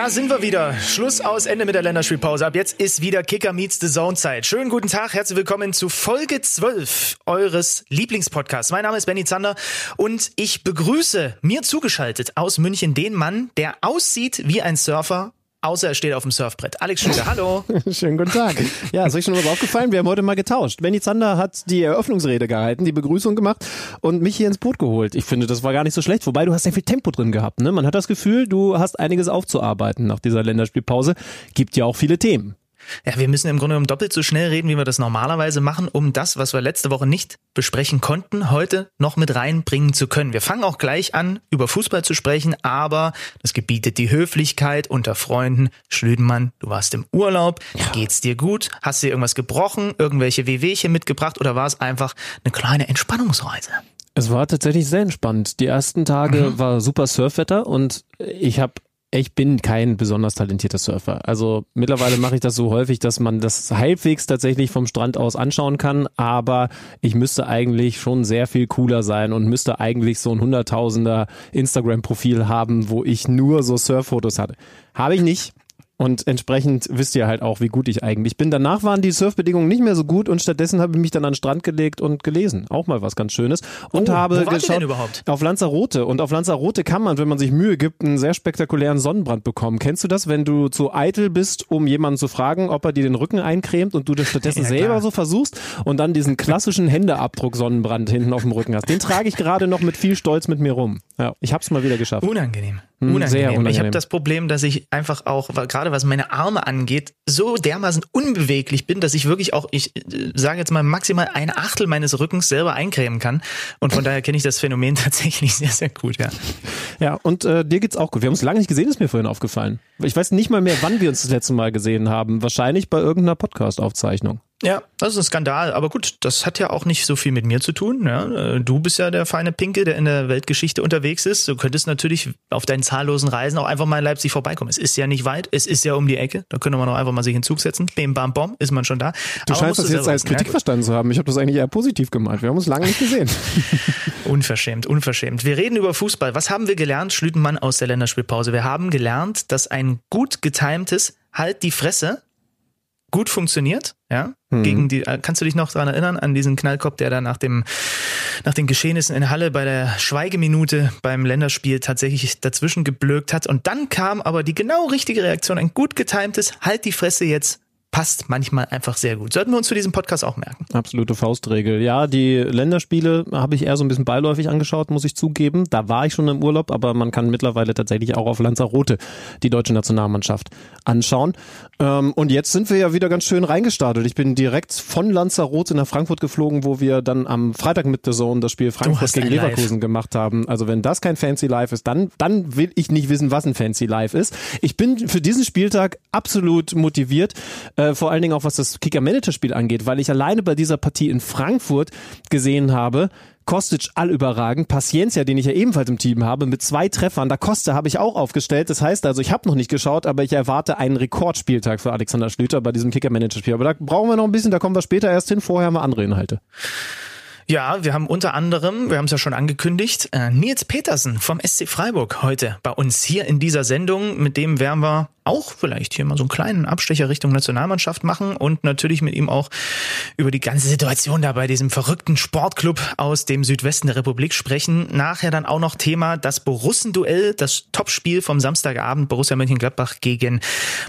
Da sind wir wieder. Schluss aus, Ende mit der Länderspielpause. Ab jetzt ist wieder Kicker Meets the Zone Zeit. Schönen guten Tag, herzlich willkommen zu Folge 12 eures Lieblingspodcasts. Mein Name ist Benny Zander und ich begrüße mir zugeschaltet aus München den Mann, der aussieht wie ein Surfer Außer er steht auf dem Surfbrett. Alex Schlüter, hallo. Schönen guten Tag. Ja, ist euch schon mal aufgefallen? Wir haben heute mal getauscht. Benny Zander hat die Eröffnungsrede gehalten, die Begrüßung gemacht und mich hier ins Boot geholt. Ich finde, das war gar nicht so schlecht. Wobei, du hast sehr viel Tempo drin gehabt. Ne? Man hat das Gefühl, du hast einiges aufzuarbeiten nach dieser Länderspielpause. Gibt ja auch viele Themen. Ja, wir müssen im Grunde genommen doppelt so schnell reden, wie wir das normalerweise machen, um das, was wir letzte Woche nicht besprechen konnten, heute noch mit reinbringen zu können. Wir fangen auch gleich an, über Fußball zu sprechen, aber das gebietet die Höflichkeit unter Freunden. Schlüdenmann, du warst im Urlaub, ja. geht's dir gut? Hast du dir irgendwas gebrochen, irgendwelche Wehwehchen mitgebracht oder war es einfach eine kleine Entspannungsreise? Es war tatsächlich sehr entspannt. Die ersten Tage mhm. war super Surfwetter und ich habe ich bin kein besonders talentierter Surfer. Also mittlerweile mache ich das so häufig, dass man das halbwegs tatsächlich vom Strand aus anschauen kann, aber ich müsste eigentlich schon sehr viel cooler sein und müsste eigentlich so ein hunderttausender Instagram-Profil haben, wo ich nur so Surffotos hatte. Habe ich nicht. Und entsprechend wisst ihr halt auch, wie gut ich eigentlich bin. Danach waren die Surfbedingungen nicht mehr so gut und stattdessen habe ich mich dann an den Strand gelegt und gelesen. Auch mal was ganz Schönes. Und oh, habe geschaut überhaupt? auf Lanzarote. Und auf Lanzarote kann man, wenn man sich Mühe gibt, einen sehr spektakulären Sonnenbrand bekommen. Kennst du das, wenn du zu eitel bist, um jemanden zu fragen, ob er dir den Rücken eincremt und du das stattdessen ja, selber so versuchst und dann diesen klassischen Händeabdruck Sonnenbrand hinten auf dem Rücken hast? Den trage ich gerade noch mit viel Stolz mit mir rum. Ja, ich habe es mal wieder geschafft. Unangenehm. Hm, unangenehm. Sehr unangenehm. Ich habe das Problem, dass ich einfach auch, gerade was meine Arme angeht, so dermaßen unbeweglich bin, dass ich wirklich auch, ich äh, sage jetzt mal, maximal ein Achtel meines Rückens selber eincremen kann. Und von daher kenne ich das Phänomen tatsächlich sehr, sehr gut, ja. Ja, und äh, dir geht's auch gut. Wir haben uns lange nicht gesehen, ist mir vorhin aufgefallen. Ich weiß nicht mal mehr, wann wir uns das letzte Mal gesehen haben. Wahrscheinlich bei irgendeiner Podcast-Aufzeichnung. Ja, das ist ein Skandal. Aber gut, das hat ja auch nicht so viel mit mir zu tun. Ja. Äh, du bist ja der feine Pinke, der in der Weltgeschichte unterwegs ist. Du könntest natürlich auf deinen zahllosen Reisen auch einfach mal in Leipzig vorbeikommen. Es ist ja nicht weit, es ist ja um die Ecke. Da könnte man auch einfach mal sich in Zug setzen. Bim, bam, bom, ist man schon da. Du Aber scheinst das jetzt als Kritik verstanden zu haben. Ich habe das eigentlich eher positiv gemeint. Wir haben uns lange nicht gesehen. unverschämt, unverschämt. Wir reden über Fußball. Was haben wir gelernt, Schlütenmann aus der Länderspielpause? Wir haben gelernt, dass ein gut getimtes Halt die Fresse gut funktioniert, ja. Mhm. Gegen die, äh, kannst du dich noch daran erinnern, an diesen Knallkopf, der da nach dem, nach den Geschehnissen in Halle bei der Schweigeminute beim Länderspiel tatsächlich dazwischen geblökt hat. Und dann kam aber die genau richtige Reaktion, ein gut getimtes, halt die Fresse jetzt, passt manchmal einfach sehr gut. Sollten wir uns für diesen Podcast auch merken. Absolute Faustregel. Ja, die Länderspiele habe ich eher so ein bisschen beiläufig angeschaut, muss ich zugeben. Da war ich schon im Urlaub, aber man kann mittlerweile tatsächlich auch auf Lanzarote die deutsche Nationalmannschaft anschauen. Ähm, und jetzt sind wir ja wieder ganz schön reingestartet. Ich bin direkt von Lanzarote nach Frankfurt geflogen, wo wir dann am Freitag mit der Zone das Spiel Frankfurt gegen Leverkusen Live. gemacht haben. Also wenn das kein Fancy Live ist, dann, dann will ich nicht wissen, was ein Fancy Live ist. Ich bin für diesen Spieltag absolut motiviert äh, vor allen Dingen auch was das Kicker-Manager-Spiel angeht, weil ich alleine bei dieser Partie in Frankfurt gesehen habe, Kostic allüberragend, Paciencia, den ich ja ebenfalls im Team habe, mit zwei Treffern. Da Costa habe ich auch aufgestellt. Das heißt also, ich habe noch nicht geschaut, aber ich erwarte einen Rekordspieltag für Alexander Schlüter bei diesem Kicker-Manager-Spiel. Aber da brauchen wir noch ein bisschen, da kommen wir später erst hin. Vorher haben wir andere Inhalte. Ja, wir haben unter anderem, wir haben es ja schon angekündigt, äh, Nils Petersen vom SC Freiburg heute bei uns hier in dieser Sendung. Mit dem werden wir auch vielleicht hier mal so einen kleinen Abstecher Richtung Nationalmannschaft machen und natürlich mit ihm auch über die ganze Situation da bei diesem verrückten Sportclub aus dem Südwesten der Republik sprechen. Nachher dann auch noch Thema das Borussenduell, das Topspiel vom Samstagabend Borussia Mönchengladbach gegen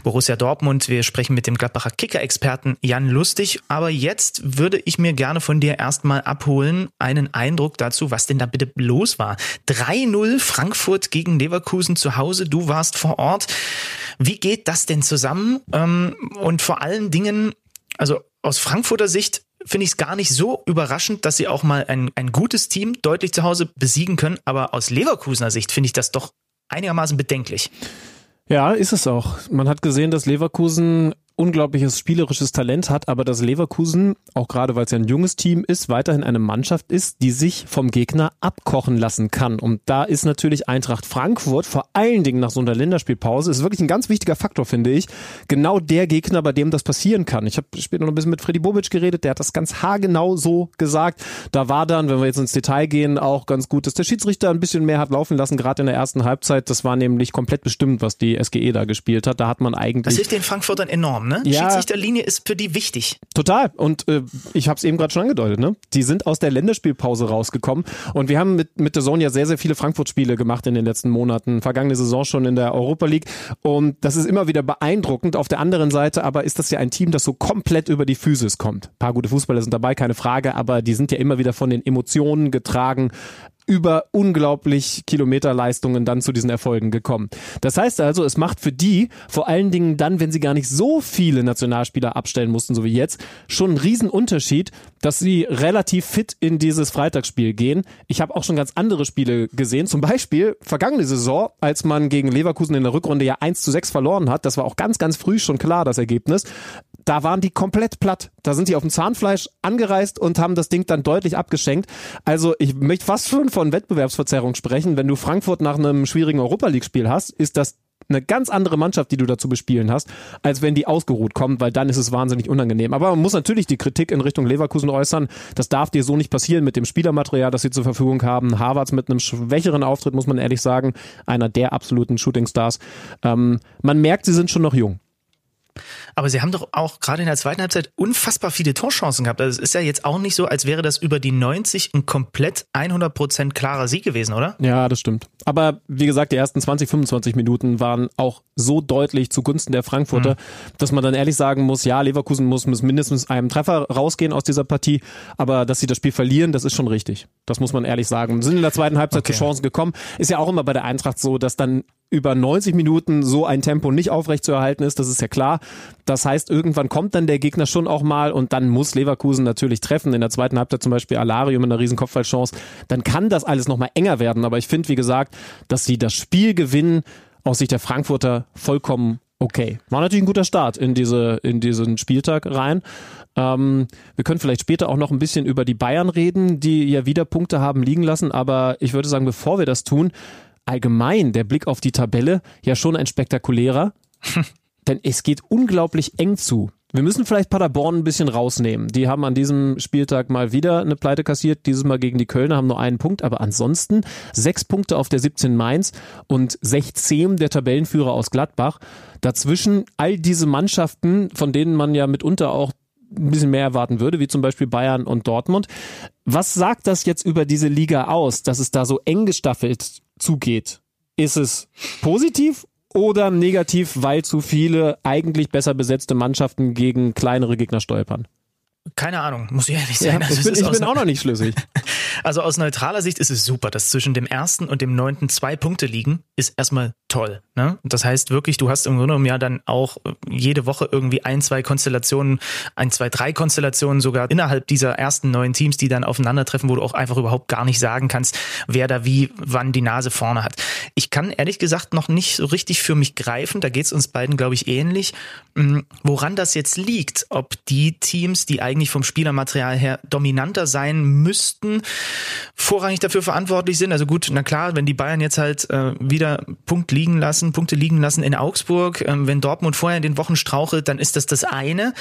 Borussia Dortmund. Wir sprechen mit dem Gladbacher Kicker-Experten Jan Lustig. Aber jetzt würde ich mir gerne von dir erstmal abholen, einen Eindruck dazu, was denn da bitte los war. 3-0 Frankfurt gegen Leverkusen zu Hause. Du warst vor Ort. Wie geht das denn zusammen? Ähm, und vor allen Dingen, also aus Frankfurter Sicht finde ich es gar nicht so überraschend, dass sie auch mal ein, ein gutes Team deutlich zu Hause besiegen können. Aber aus Leverkusener Sicht finde ich das doch einigermaßen bedenklich. Ja, ist es auch. Man hat gesehen, dass Leverkusen unglaubliches spielerisches Talent hat, aber dass Leverkusen, auch gerade weil es ja ein junges Team ist, weiterhin eine Mannschaft ist, die sich vom Gegner abkochen lassen kann. Und da ist natürlich Eintracht Frankfurt, vor allen Dingen nach so einer Länderspielpause, ist wirklich ein ganz wichtiger Faktor, finde ich. Genau der Gegner, bei dem das passieren kann. Ich habe später noch ein bisschen mit Freddy Bobic geredet, der hat das ganz haargenau so gesagt. Da war dann, wenn wir jetzt ins Detail gehen, auch ganz gut, dass der Schiedsrichter ein bisschen mehr hat laufen lassen, gerade in der ersten Halbzeit. Das war nämlich komplett bestimmt, was die SGE da gespielt hat. Da hat man eigentlich. Das hilft den Frankfurtern enorm, ne? Ja. Schiedsrichterlinie ist für die wichtig. Total. Und äh, ich habe es eben gerade schon angedeutet, ne? Die sind aus der Länderspielpause rausgekommen. Und wir haben mit, mit der Zone ja sehr, sehr viele Frankfurt-Spiele gemacht in den letzten Monaten. Vergangene Saison schon in der Europa League. Und das ist immer wieder beeindruckend. Auf der anderen Seite aber ist das ja ein Team, das so komplett über die Physis kommt. Ein paar gute Fußballer sind dabei, keine Frage, aber die sind ja immer wieder von den Emotionen getragen über unglaublich Kilometerleistungen dann zu diesen Erfolgen gekommen. Das heißt also, es macht für die, vor allen Dingen dann, wenn sie gar nicht so viele Nationalspieler abstellen mussten, so wie jetzt, schon einen riesen Unterschied, dass sie relativ fit in dieses Freitagsspiel gehen. Ich habe auch schon ganz andere Spiele gesehen, zum Beispiel vergangene Saison, als man gegen Leverkusen in der Rückrunde ja 1 zu 6 verloren hat, das war auch ganz, ganz früh schon klar, das Ergebnis da waren die komplett platt. Da sind die auf dem Zahnfleisch angereist und haben das Ding dann deutlich abgeschenkt. Also ich möchte fast schon von Wettbewerbsverzerrung sprechen. Wenn du Frankfurt nach einem schwierigen Europa League Spiel hast, ist das eine ganz andere Mannschaft, die du dazu bespielen hast, als wenn die ausgeruht kommt, weil dann ist es wahnsinnig unangenehm. Aber man muss natürlich die Kritik in Richtung Leverkusen äußern. Das darf dir so nicht passieren mit dem Spielermaterial, das sie zur Verfügung haben. Harvards mit einem schwächeren Auftritt, muss man ehrlich sagen, einer der absoluten Shootingstars. Ähm, man merkt, sie sind schon noch jung. Aber sie haben doch auch gerade in der zweiten Halbzeit unfassbar viele Torchancen gehabt. Also es ist ja jetzt auch nicht so, als wäre das über die 90 ein komplett 100% klarer Sieg gewesen, oder? Ja, das stimmt. Aber wie gesagt, die ersten 20, 25 Minuten waren auch so deutlich zugunsten der Frankfurter, mhm. dass man dann ehrlich sagen muss, ja, Leverkusen muss mit mindestens einem Treffer rausgehen aus dieser Partie, aber dass sie das Spiel verlieren, das ist schon richtig. Das muss man ehrlich sagen. Sind in der zweiten Halbzeit okay. zu Chancen gekommen. Ist ja auch immer bei der Eintracht so, dass dann über 90 Minuten so ein Tempo nicht aufrechtzuerhalten ist, das ist ja klar. Das heißt, irgendwann kommt dann der Gegner schon auch mal und dann muss Leverkusen natürlich treffen. In der zweiten Halbzeit zum Beispiel Alario mit einer riesen Kopfballchance. Dann kann das alles nochmal enger werden. Aber ich finde, wie gesagt, dass sie das Spiel gewinnen, aus Sicht der Frankfurter vollkommen okay. War natürlich ein guter Start in diese in diesen Spieltag rein. Ähm, wir können vielleicht später auch noch ein bisschen über die Bayern reden, die ja wieder Punkte haben liegen lassen. Aber ich würde sagen, bevor wir das tun, allgemein der Blick auf die Tabelle ja schon ein spektakulärer. Denn es geht unglaublich eng zu. Wir müssen vielleicht Paderborn ein bisschen rausnehmen. Die haben an diesem Spieltag mal wieder eine Pleite kassiert, dieses Mal gegen die Kölner, haben nur einen Punkt, aber ansonsten sechs Punkte auf der 17 Mainz und 16 der Tabellenführer aus Gladbach. Dazwischen all diese Mannschaften, von denen man ja mitunter auch ein bisschen mehr erwarten würde, wie zum Beispiel Bayern und Dortmund. Was sagt das jetzt über diese Liga aus, dass es da so eng gestaffelt zugeht. Ist es positiv oder negativ, weil zu viele eigentlich besser besetzte Mannschaften gegen kleinere Gegner stolpern? Keine Ahnung, muss ich ehrlich sein. Ja, also ich bin, ich bin auch noch nicht schlüssig. Also aus neutraler Sicht ist es super, dass zwischen dem ersten und dem neunten zwei Punkte liegen, ist erstmal toll. Ne? Das heißt wirklich, du hast im Grunde genommen ja dann auch äh, jede Woche irgendwie ein, zwei Konstellationen, ein, zwei, drei Konstellationen sogar innerhalb dieser ersten neun Teams, die dann aufeinandertreffen, wo du auch einfach überhaupt gar nicht sagen kannst, wer da wie, wann die Nase vorne hat. Ich kann ehrlich gesagt noch nicht so richtig für mich greifen, da geht es uns beiden, glaube ich, ähnlich, hm, woran das jetzt liegt, ob die Teams, die eigentlich vom Spielermaterial her dominanter sein müssten, vorrangig dafür verantwortlich sind. Also gut, na klar, wenn die Bayern jetzt halt äh, wieder Punkt liegen lassen, Punkte liegen lassen in Augsburg, ähm, wenn Dortmund vorher in den Wochen strauchelt, dann ist das das eine.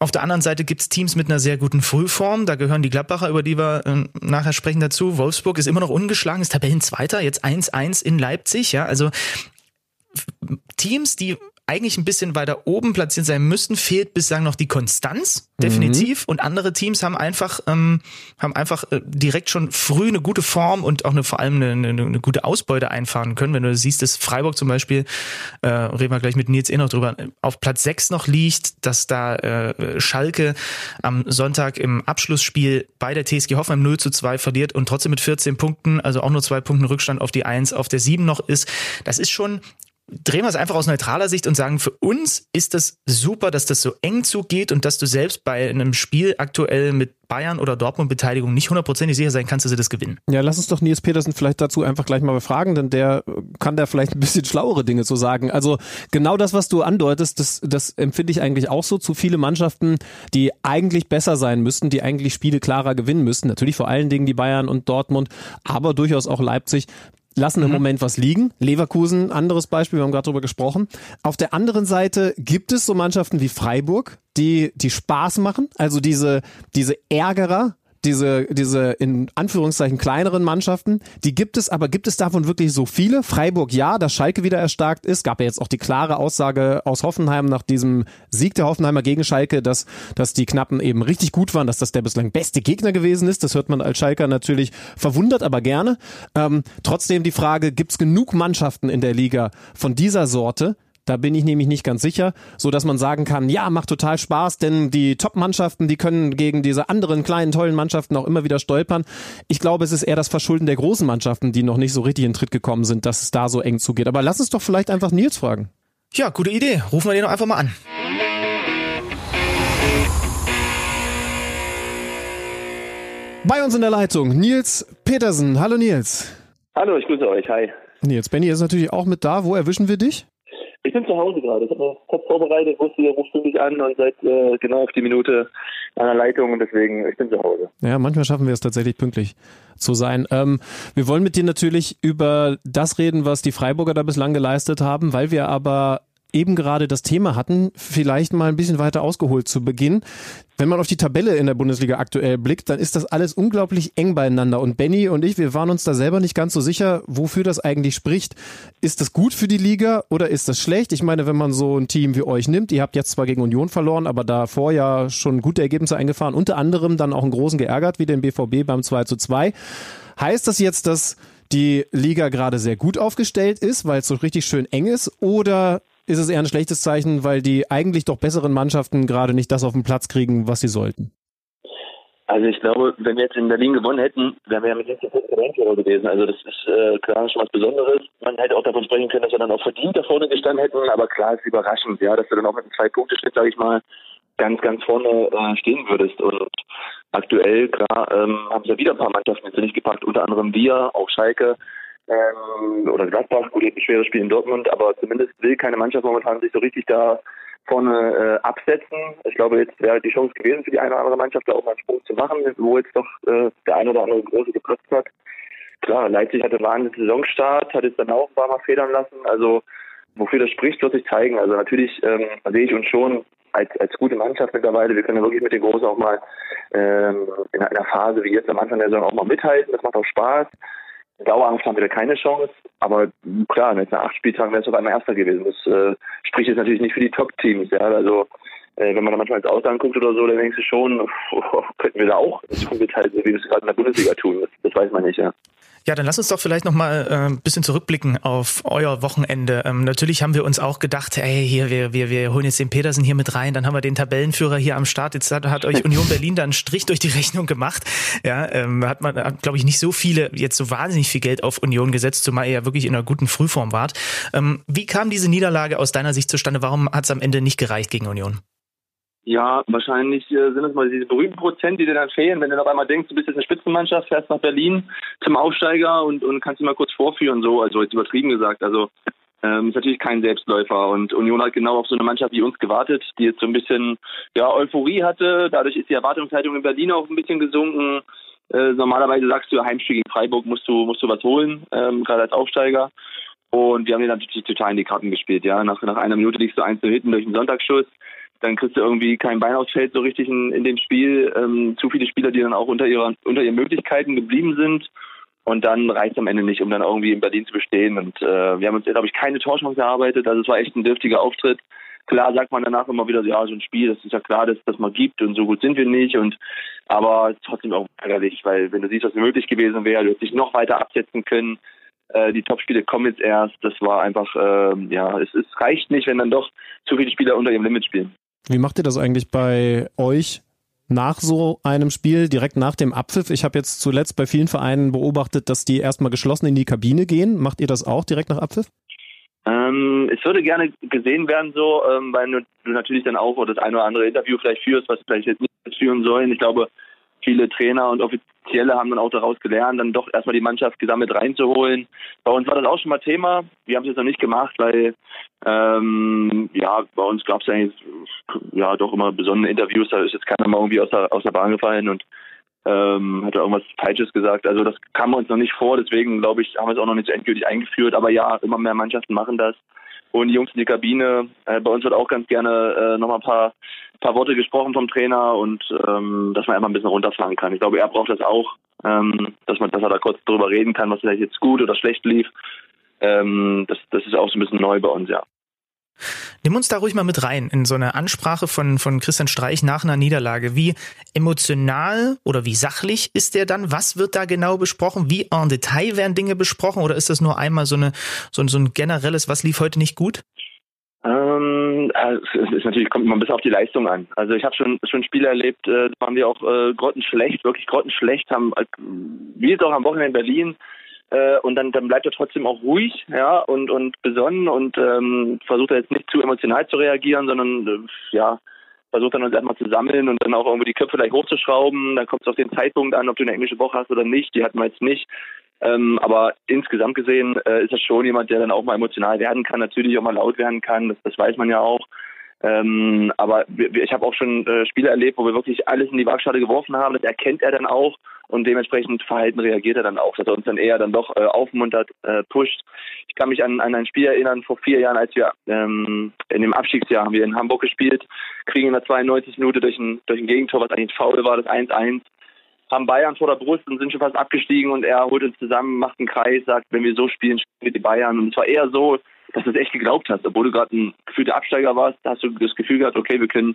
Auf der anderen Seite gibt's Teams mit einer sehr guten Frühform. Da gehören die Gladbacher, über die wir äh, nachher sprechen, dazu. Wolfsburg ist immer noch ungeschlagen, ist Tabellenzweiter, jetzt 1-1 in Leipzig. Ja, also Teams, die eigentlich ein bisschen weiter oben platziert sein müssten, fehlt bislang noch die Konstanz, definitiv. Mhm. Und andere Teams haben einfach, ähm, haben einfach äh, direkt schon früh eine gute Form und auch eine, vor allem eine, eine, eine gute Ausbeute einfahren können. Wenn du siehst, dass Freiburg zum Beispiel, äh, reden wir gleich mit Nils eh noch drüber, auf Platz 6 noch liegt, dass da äh, Schalke am Sonntag im Abschlussspiel bei der TSG Hoffenheim 0 zu 2 verliert und trotzdem mit 14 Punkten, also auch nur zwei Punkten Rückstand auf die 1 auf der 7 noch ist. Das ist schon drehen wir es einfach aus neutraler Sicht und sagen, für uns ist das super, dass das so eng zugeht und dass du selbst bei einem Spiel aktuell mit Bayern oder Dortmund Beteiligung nicht hundertprozentig sicher sein kannst, dass sie das gewinnen. Ja, lass uns doch Nils Petersen vielleicht dazu einfach gleich mal befragen, denn der kann da vielleicht ein bisschen schlauere Dinge zu sagen. Also genau das, was du andeutest, das, das empfinde ich eigentlich auch so. Zu viele Mannschaften, die eigentlich besser sein müssten, die eigentlich Spiele klarer gewinnen müssten. Natürlich vor allen Dingen die Bayern und Dortmund, aber durchaus auch Leipzig lassen im mhm. Moment was liegen. Leverkusen, anderes Beispiel, wir haben gerade drüber gesprochen. Auf der anderen Seite gibt es so Mannschaften wie Freiburg, die, die Spaß machen, also diese, diese Ärgerer, diese, diese in Anführungszeichen kleineren Mannschaften, die gibt es, aber gibt es davon wirklich so viele? Freiburg ja, dass Schalke wieder erstarkt ist. Gab ja jetzt auch die klare Aussage aus Hoffenheim nach diesem Sieg der Hoffenheimer gegen Schalke, dass, dass die Knappen eben richtig gut waren, dass das der bislang beste Gegner gewesen ist. Das hört man als Schalker natürlich verwundert, aber gerne. Ähm, trotzdem die Frage, gibt es genug Mannschaften in der Liga von dieser Sorte, da bin ich nämlich nicht ganz sicher, so dass man sagen kann, ja, macht total Spaß, denn die Top-Mannschaften, die können gegen diese anderen kleinen, tollen Mannschaften auch immer wieder stolpern. Ich glaube, es ist eher das Verschulden der großen Mannschaften, die noch nicht so richtig in Tritt gekommen sind, dass es da so eng zugeht. Aber lass uns doch vielleicht einfach Nils fragen. Ja, gute Idee. Rufen wir den doch einfach mal an. Bei uns in der Leitung Nils Petersen. Hallo Nils. Hallo, ich grüße euch. Hi. Nils, Benny ist natürlich auch mit da. Wo erwischen wir dich? Ich bin zu Hause gerade. Ich habe mir top vorbereitet, wusste, ihr ruft mich an und seid äh, genau auf die Minute an der Leitung und deswegen, ich bin zu Hause. Ja, manchmal schaffen wir es tatsächlich pünktlich zu sein. Ähm, wir wollen mit dir natürlich über das reden, was die Freiburger da bislang geleistet haben, weil wir aber eben gerade das Thema hatten, vielleicht mal ein bisschen weiter ausgeholt zu Beginn. Wenn man auf die Tabelle in der Bundesliga aktuell blickt, dann ist das alles unglaublich eng beieinander. Und Benny und ich, wir waren uns da selber nicht ganz so sicher, wofür das eigentlich spricht. Ist das gut für die Liga oder ist das schlecht? Ich meine, wenn man so ein Team wie euch nimmt, ihr habt jetzt zwar gegen Union verloren, aber davor ja schon gute Ergebnisse eingefahren, unter anderem dann auch einen großen geärgert, wie den BVB beim 2 zu 2. Heißt das jetzt, dass die Liga gerade sehr gut aufgestellt ist, weil es so richtig schön eng ist? Oder ist es eher ein schlechtes Zeichen, weil die eigentlich doch besseren Mannschaften gerade nicht das auf den Platz kriegen, was sie sollten? Also ich glaube, wenn wir jetzt in Berlin gewonnen hätten, wären wir ja mit 16 Punkten gewesen. Also das ist äh, klar schon was Besonderes. Man hätte auch davon sprechen können, dass wir dann auch verdient da vorne gestanden hätten, aber klar ist überraschend, ja, dass du dann auch mit einem Zwei-Punkte-Schnitt, sage ich mal, ganz, ganz vorne äh, stehen würdest. Und aktuell, klar, ähm, haben sie ja wieder ein paar Mannschaften jetzt nicht gepackt, unter anderem wir, auch Schalke, ähm, oder Gladbach, gut, ein schweres Spiel in Dortmund, aber zumindest will keine Mannschaft momentan sich so richtig da vorne äh, absetzen. Ich glaube, jetzt wäre die Chance gewesen für die eine oder andere Mannschaft, da auch mal einen Sprung zu machen, wo jetzt doch äh, der eine oder andere große geplatzt hat. Klar, Leipzig hatte einen Saisonstart, hat es dann auch ein paar Mal federn lassen. Also wofür das spricht, wird sich zeigen. Also natürlich ähm, sehe ich uns schon als, als gute Mannschaft mittlerweile. Wir können ja wirklich mit den Großen auch mal ähm, in einer Phase wie jetzt am Anfang der Saison auch mal mithalten. Das macht auch Spaß. Dauerhaft haben wir da keine Chance, aber klar, nach acht Spieltagen wäre es auf einmal Erster gewesen. Das äh, spricht jetzt natürlich nicht für die Top-Teams. Ja? Also äh, wenn man da manchmal ins Ausland guckt oder so, dann denkst du schon, oh, könnten wir da auch mithalten, wie wir es gerade in der Bundesliga tun. Das, das weiß man nicht, ja. Ja, dann lass uns doch vielleicht noch mal äh, ein bisschen zurückblicken auf euer Wochenende. Ähm, natürlich haben wir uns auch gedacht, hey, hier wir wir wir holen jetzt den Petersen hier mit rein, dann haben wir den Tabellenführer hier am Start. Jetzt hat, hat euch Union Berlin da einen Strich durch die Rechnung gemacht. Ja, ähm, hat man glaube ich nicht so viele jetzt so wahnsinnig viel Geld auf Union gesetzt, zumal ihr ja wirklich in einer guten Frühform wart. Ähm, wie kam diese Niederlage aus deiner Sicht zustande? Warum hat es am Ende nicht gereicht gegen Union? Ja, wahrscheinlich äh, sind es mal diese berühmten Prozent, die dir dann fehlen, wenn du auf einmal denkst, du bist jetzt eine Spitzenmannschaft, fährst nach Berlin zum Aufsteiger und, und kannst ihn mal kurz vorführen, so, also jetzt übertrieben gesagt. Also ähm, ist natürlich kein Selbstläufer und Union hat genau auf so eine Mannschaft wie uns gewartet, die jetzt so ein bisschen ja, Euphorie hatte. Dadurch ist die Erwartungshaltung in Berlin auch ein bisschen gesunken. Äh, normalerweise sagst du, Heimspiel gegen Freiburg musst du, musst du was holen, ähm, gerade als Aufsteiger. Und wir haben den natürlich total in die Karten gespielt, ja. Nach, nach einer Minute liegst du eins zu hinten durch einen Sonntagsschuss dann kriegst du irgendwie kein Bein aufs Feld so richtig in, in dem Spiel. Ähm, zu viele Spieler, die dann auch unter, ihrer, unter ihren Möglichkeiten geblieben sind. Und dann reicht es am Ende nicht, um dann irgendwie in Berlin zu bestehen. Und äh, wir haben uns, glaube ich, keine Torchance erarbeitet. Also es war echt ein dürftiger Auftritt. Klar sagt man danach immer wieder, ja, so ein Spiel, das ist ja klar, dass das mal gibt und so gut sind wir nicht. Und aber trotzdem auch ärgerlich, weil wenn du siehst, was möglich gewesen wäre, du hättest dich noch weiter absetzen können. Äh, die Topspiele kommen jetzt erst. Das war einfach, äh, ja, es, es reicht nicht, wenn dann doch zu viele Spieler unter ihrem Limit spielen. Wie macht ihr das eigentlich bei euch nach so einem Spiel, direkt nach dem Abpfiff? Ich habe jetzt zuletzt bei vielen Vereinen beobachtet, dass die erstmal geschlossen in die Kabine gehen. Macht ihr das auch direkt nach Abpfiff? Ähm, es würde gerne gesehen werden so, ähm, weil du natürlich dann auch das eine oder andere Interview vielleicht führst, was vielleicht jetzt nicht führen sollen. Ich glaube, viele Trainer und Offizielle haben dann auch daraus gelernt, dann doch erstmal die Mannschaft gesammelt reinzuholen. Bei uns war das auch schon mal Thema. Wir haben es jetzt noch nicht gemacht, weil ähm, ja, bei uns gab es eigentlich ja doch immer besondere Interviews, da ist jetzt keiner mal irgendwie aus der, aus der Bahn gefallen und ähm, hat er irgendwas Falsches gesagt. Also das kam uns noch nicht vor, deswegen glaube ich, haben wir es auch noch nicht so endgültig eingeführt. Aber ja, immer mehr Mannschaften machen das. Und die Jungs in die Kabine, äh, bei uns wird auch ganz gerne äh, nochmal ein paar, paar Worte gesprochen vom Trainer und ähm, dass man einfach ein bisschen runterfahren kann. Ich glaube, er braucht das auch, ähm, dass man, dass er da kurz drüber reden kann, was vielleicht jetzt gut oder schlecht lief. Ähm, das, das ist auch so ein bisschen neu bei uns, ja. Nimm uns da ruhig mal mit rein in so eine Ansprache von, von Christian Streich nach einer Niederlage. Wie emotional oder wie sachlich ist der dann? Was wird da genau besprochen? Wie en Detail werden Dinge besprochen oder ist das nur einmal so, eine, so, so ein generelles, was lief heute nicht gut? Ähm, es ist natürlich, kommt immer ein bisschen auf die Leistung an. Also ich habe schon schon Spiele erlebt, äh, waren wir auch äh, grottenschlecht, wirklich grottenschlecht, haben äh, wie jetzt auch am Wochenende in Berlin äh, und dann, dann bleibt er trotzdem auch ruhig, ja, und, und besonnen und ähm, versucht er jetzt nicht zu emotional zu reagieren, sondern äh, ja, versucht dann uns erstmal zu sammeln und dann auch irgendwie die Köpfe gleich hochzuschrauben. Dann kommt es auf den Zeitpunkt an, ob du eine englische Woche hast oder nicht. Die hatten wir jetzt nicht. Ähm, aber insgesamt gesehen äh, ist er schon jemand, der dann auch mal emotional werden kann, natürlich auch mal laut werden kann. Das, das weiß man ja auch. Ähm, aber ich habe auch schon äh, Spiele erlebt, wo wir wirklich alles in die Waagschale geworfen haben. Das erkennt er dann auch und dementsprechend Verhalten reagiert er dann auch, dass er uns dann eher dann doch äh, aufmuntert, äh, pusht. Ich kann mich an, an ein Spiel erinnern vor vier Jahren, als wir ähm, in dem Abstiegsjahr haben wir in Hamburg gespielt, kriegen in der 92 Minute durch ein, durch ein Gegentor, was eigentlich faul war, das 1-1 haben Bayern vor der Brust und sind schon fast abgestiegen und er holt uns zusammen, macht einen Kreis, sagt, wenn wir so spielen, spielen wir die Bayern. Und es war eher so, dass du es echt geglaubt hast. Obwohl du gerade ein gefühlter Absteiger warst, hast du das Gefühl gehabt, okay, wir können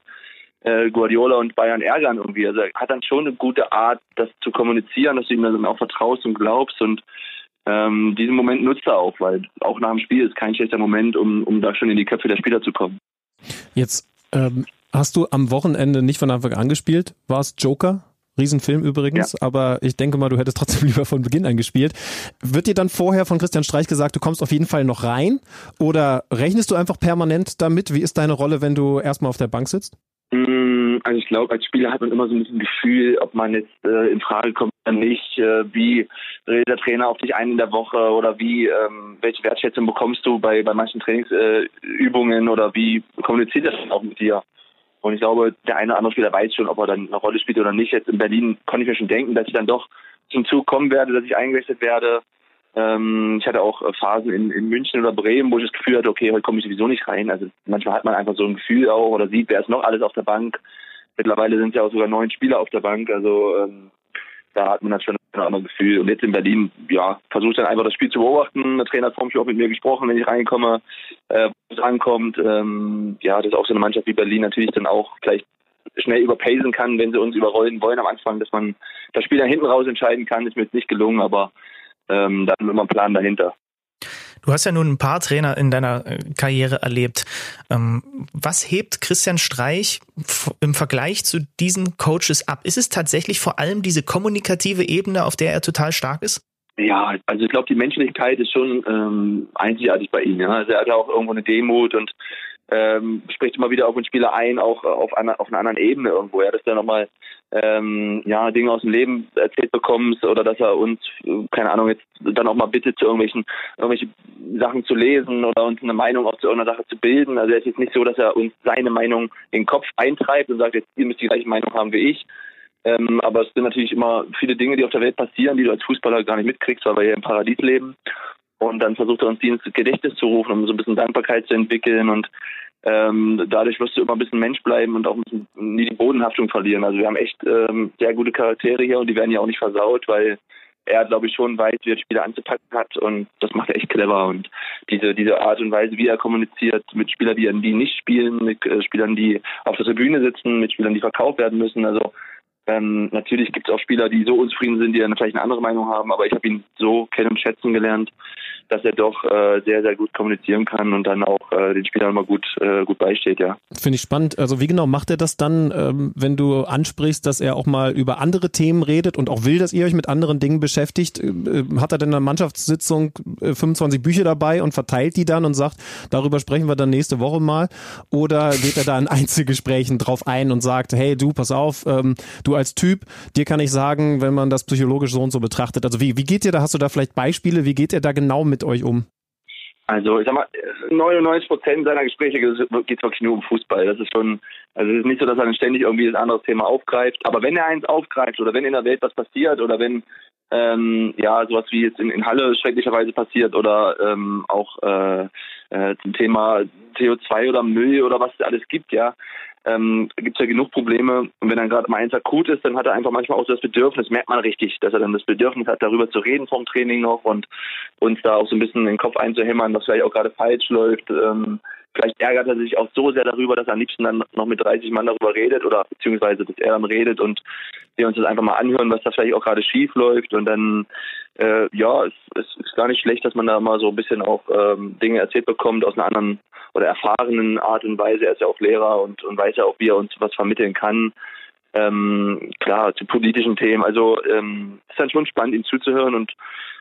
äh, Guardiola und Bayern ärgern irgendwie. Also er hat dann schon eine gute Art, das zu kommunizieren, dass du ihm dann auch vertraust und glaubst und ähm, diesen Moment nutzt er auch, weil auch nach dem Spiel ist kein schlechter Moment, um, um da schon in die Köpfe der Spieler zu kommen. Jetzt ähm, hast du am Wochenende nicht von Anfang an gespielt. War es Joker? Riesenfilm übrigens, ja. aber ich denke mal, du hättest trotzdem lieber von Beginn an gespielt. Wird dir dann vorher von Christian Streich gesagt, du kommst auf jeden Fall noch rein? Oder rechnest du einfach permanent damit? Wie ist deine Rolle, wenn du erstmal auf der Bank sitzt? Mm, also ich glaube, als Spieler hat man immer so ein bisschen Gefühl, ob man jetzt äh, in Frage kommt oder nicht. Äh, wie redet der Trainer auf dich ein in der Woche oder wie ähm, welche Wertschätzung bekommst du bei bei manchen Trainingsübungen äh, oder wie kommuniziert das auch mit dir? Und ich glaube, der eine oder andere Spieler weiß schon, ob er dann eine Rolle spielt oder nicht. Jetzt in Berlin konnte ich mir schon denken, dass ich dann doch zum Zug kommen werde, dass ich eingewechselt werde. Ähm, ich hatte auch Phasen in, in München oder Bremen, wo ich das Gefühl hatte, okay, heute komme ich sowieso nicht rein. Also manchmal hat man einfach so ein Gefühl auch oder sieht, wer ist noch alles auf der Bank. Mittlerweile sind ja auch sogar neun Spieler auf der Bank. Also ähm, da hat man dann schon ein anderes Gefühl. Und jetzt in Berlin, ja, versuche dann einfach das Spiel zu beobachten. Der Trainer hat vorhin auch mit mir gesprochen, wenn ich reinkomme, äh, wo es ankommt. Ähm, ja, das ist auch so eine Mannschaft wie Berlin natürlich dann auch vielleicht schnell überpacen kann, wenn sie uns überrollen wollen am Anfang, dass man das Spiel dann hinten raus entscheiden kann, ist mir jetzt nicht gelungen, aber ähm, da haben wir einen Plan dahinter. Du hast ja nun ein paar Trainer in deiner äh, Karriere erlebt. Ähm, was hebt Christian Streich im Vergleich zu diesen Coaches ab? Ist es tatsächlich vor allem diese kommunikative Ebene, auf der er total stark ist? Ja, also ich glaube, die Menschlichkeit ist schon ähm, einzigartig bei ihm. Ja. Also er hat auch irgendwo eine Demut und ähm, spricht immer wieder auf den Spieler ein, auch auf einer, auf einer anderen Ebene irgendwo. Ja, dass er nochmal ähm, ja, Dinge aus dem Leben erzählt bekommst oder dass er uns, keine Ahnung, jetzt dann auch mal bittet, zu irgendwelchen irgendwelche Sachen zu lesen oder uns eine Meinung auch zu irgendeiner Sache zu bilden. Also er ist jetzt nicht so, dass er uns seine Meinung in den Kopf eintreibt und sagt, jetzt ihr müsst die gleiche Meinung haben wie ich. Ähm, aber es sind natürlich immer viele Dinge, die auf der Welt passieren, die du als Fußballer gar nicht mitkriegst, weil wir hier im Paradies leben. Und dann versucht er uns die ins Gedächtnis zu rufen, um so ein bisschen Dankbarkeit zu entwickeln und ähm, dadurch wirst du immer ein bisschen Mensch bleiben und auch nie die Bodenhaftung verlieren. Also wir haben echt ähm, sehr gute Charaktere hier und die werden ja auch nicht versaut, weil er, glaube ich, schon weiß, wie er Spieler anzupacken hat und das macht er echt clever. Und diese, diese Art und Weise, wie er kommuniziert mit Spielern, die, die nicht spielen, mit äh, Spielern, die auf der Tribüne sitzen, mit Spielern, die verkauft werden müssen. Also Ähm, natürlich gibt es auch Spieler, die so unzufrieden sind, die dann vielleicht eine andere Meinung haben, aber ich habe ihn so kennen und schätzen gelernt, dass er doch äh, sehr, sehr gut kommunizieren kann und dann auch äh, den Spielern immer gut, äh, gut beisteht, ja. Finde ich spannend. Also wie genau macht er das dann, ähm, wenn du ansprichst, dass er auch mal über andere Themen redet und auch will, dass ihr euch mit anderen Dingen beschäftigt? Äh, äh hat er denn in der Mannschaftssitzung 25 äh, Bücher dabei und verteilt die dann und sagt, darüber sprechen wir dann nächste Woche mal? Oder geht er da in Einzelgesprächen drauf ein und sagt, hey du, pass auf, ähm, du als Typ, dir kann ich sagen, wenn man das psychologisch so und so betrachtet. Also wie, wie geht ihr da, hast du da vielleicht Beispiele, wie geht ihr da genau mit euch um? Also ich sag mal, 99 Prozent seiner Gespräche geht es wirklich nur um Fußball. Das ist schon, also es ist nicht so, dass er dann ständig irgendwie ein anderes Thema aufgreift. Aber wenn er eins aufgreift oder wenn in der Welt was passiert oder wenn ähm, ja sowas wie jetzt in, in Halle schrecklicherweise passiert oder ähm, auch äh, äh, zum Thema CO2 oder Müll oder was es alles gibt, ja, ähm, gibt es ja genug Probleme. Und wenn dann gerade mal eins akut ist, dann hat er einfach manchmal auch so das Bedürfnis, merkt man richtig, dass er dann das Bedürfnis hat, darüber zu reden vom Training noch und uns da auch so ein bisschen den Kopf einzuhämmern, was vielleicht auch gerade falsch läuft. Ähm, vielleicht ärgert er sich auch so sehr darüber, dass er am liebsten dann noch mit 30 Mann darüber redet oder beziehungsweise, dass er dann redet und wir uns das einfach mal anhören, was da vielleicht auch gerade schief läuft und dann äh, ja, es, es ist gar nicht schlecht, dass man da mal so ein bisschen auch ähm, Dinge erzählt bekommt aus einer anderen oder erfahrenen Art und Weise. Er ist ja auch Lehrer und, und weiß ja auch, wie er uns was vermitteln kann. Ähm, klar, zu politischen Themen. Also ähm, ist dann schon spannend, ihm zuzuhören und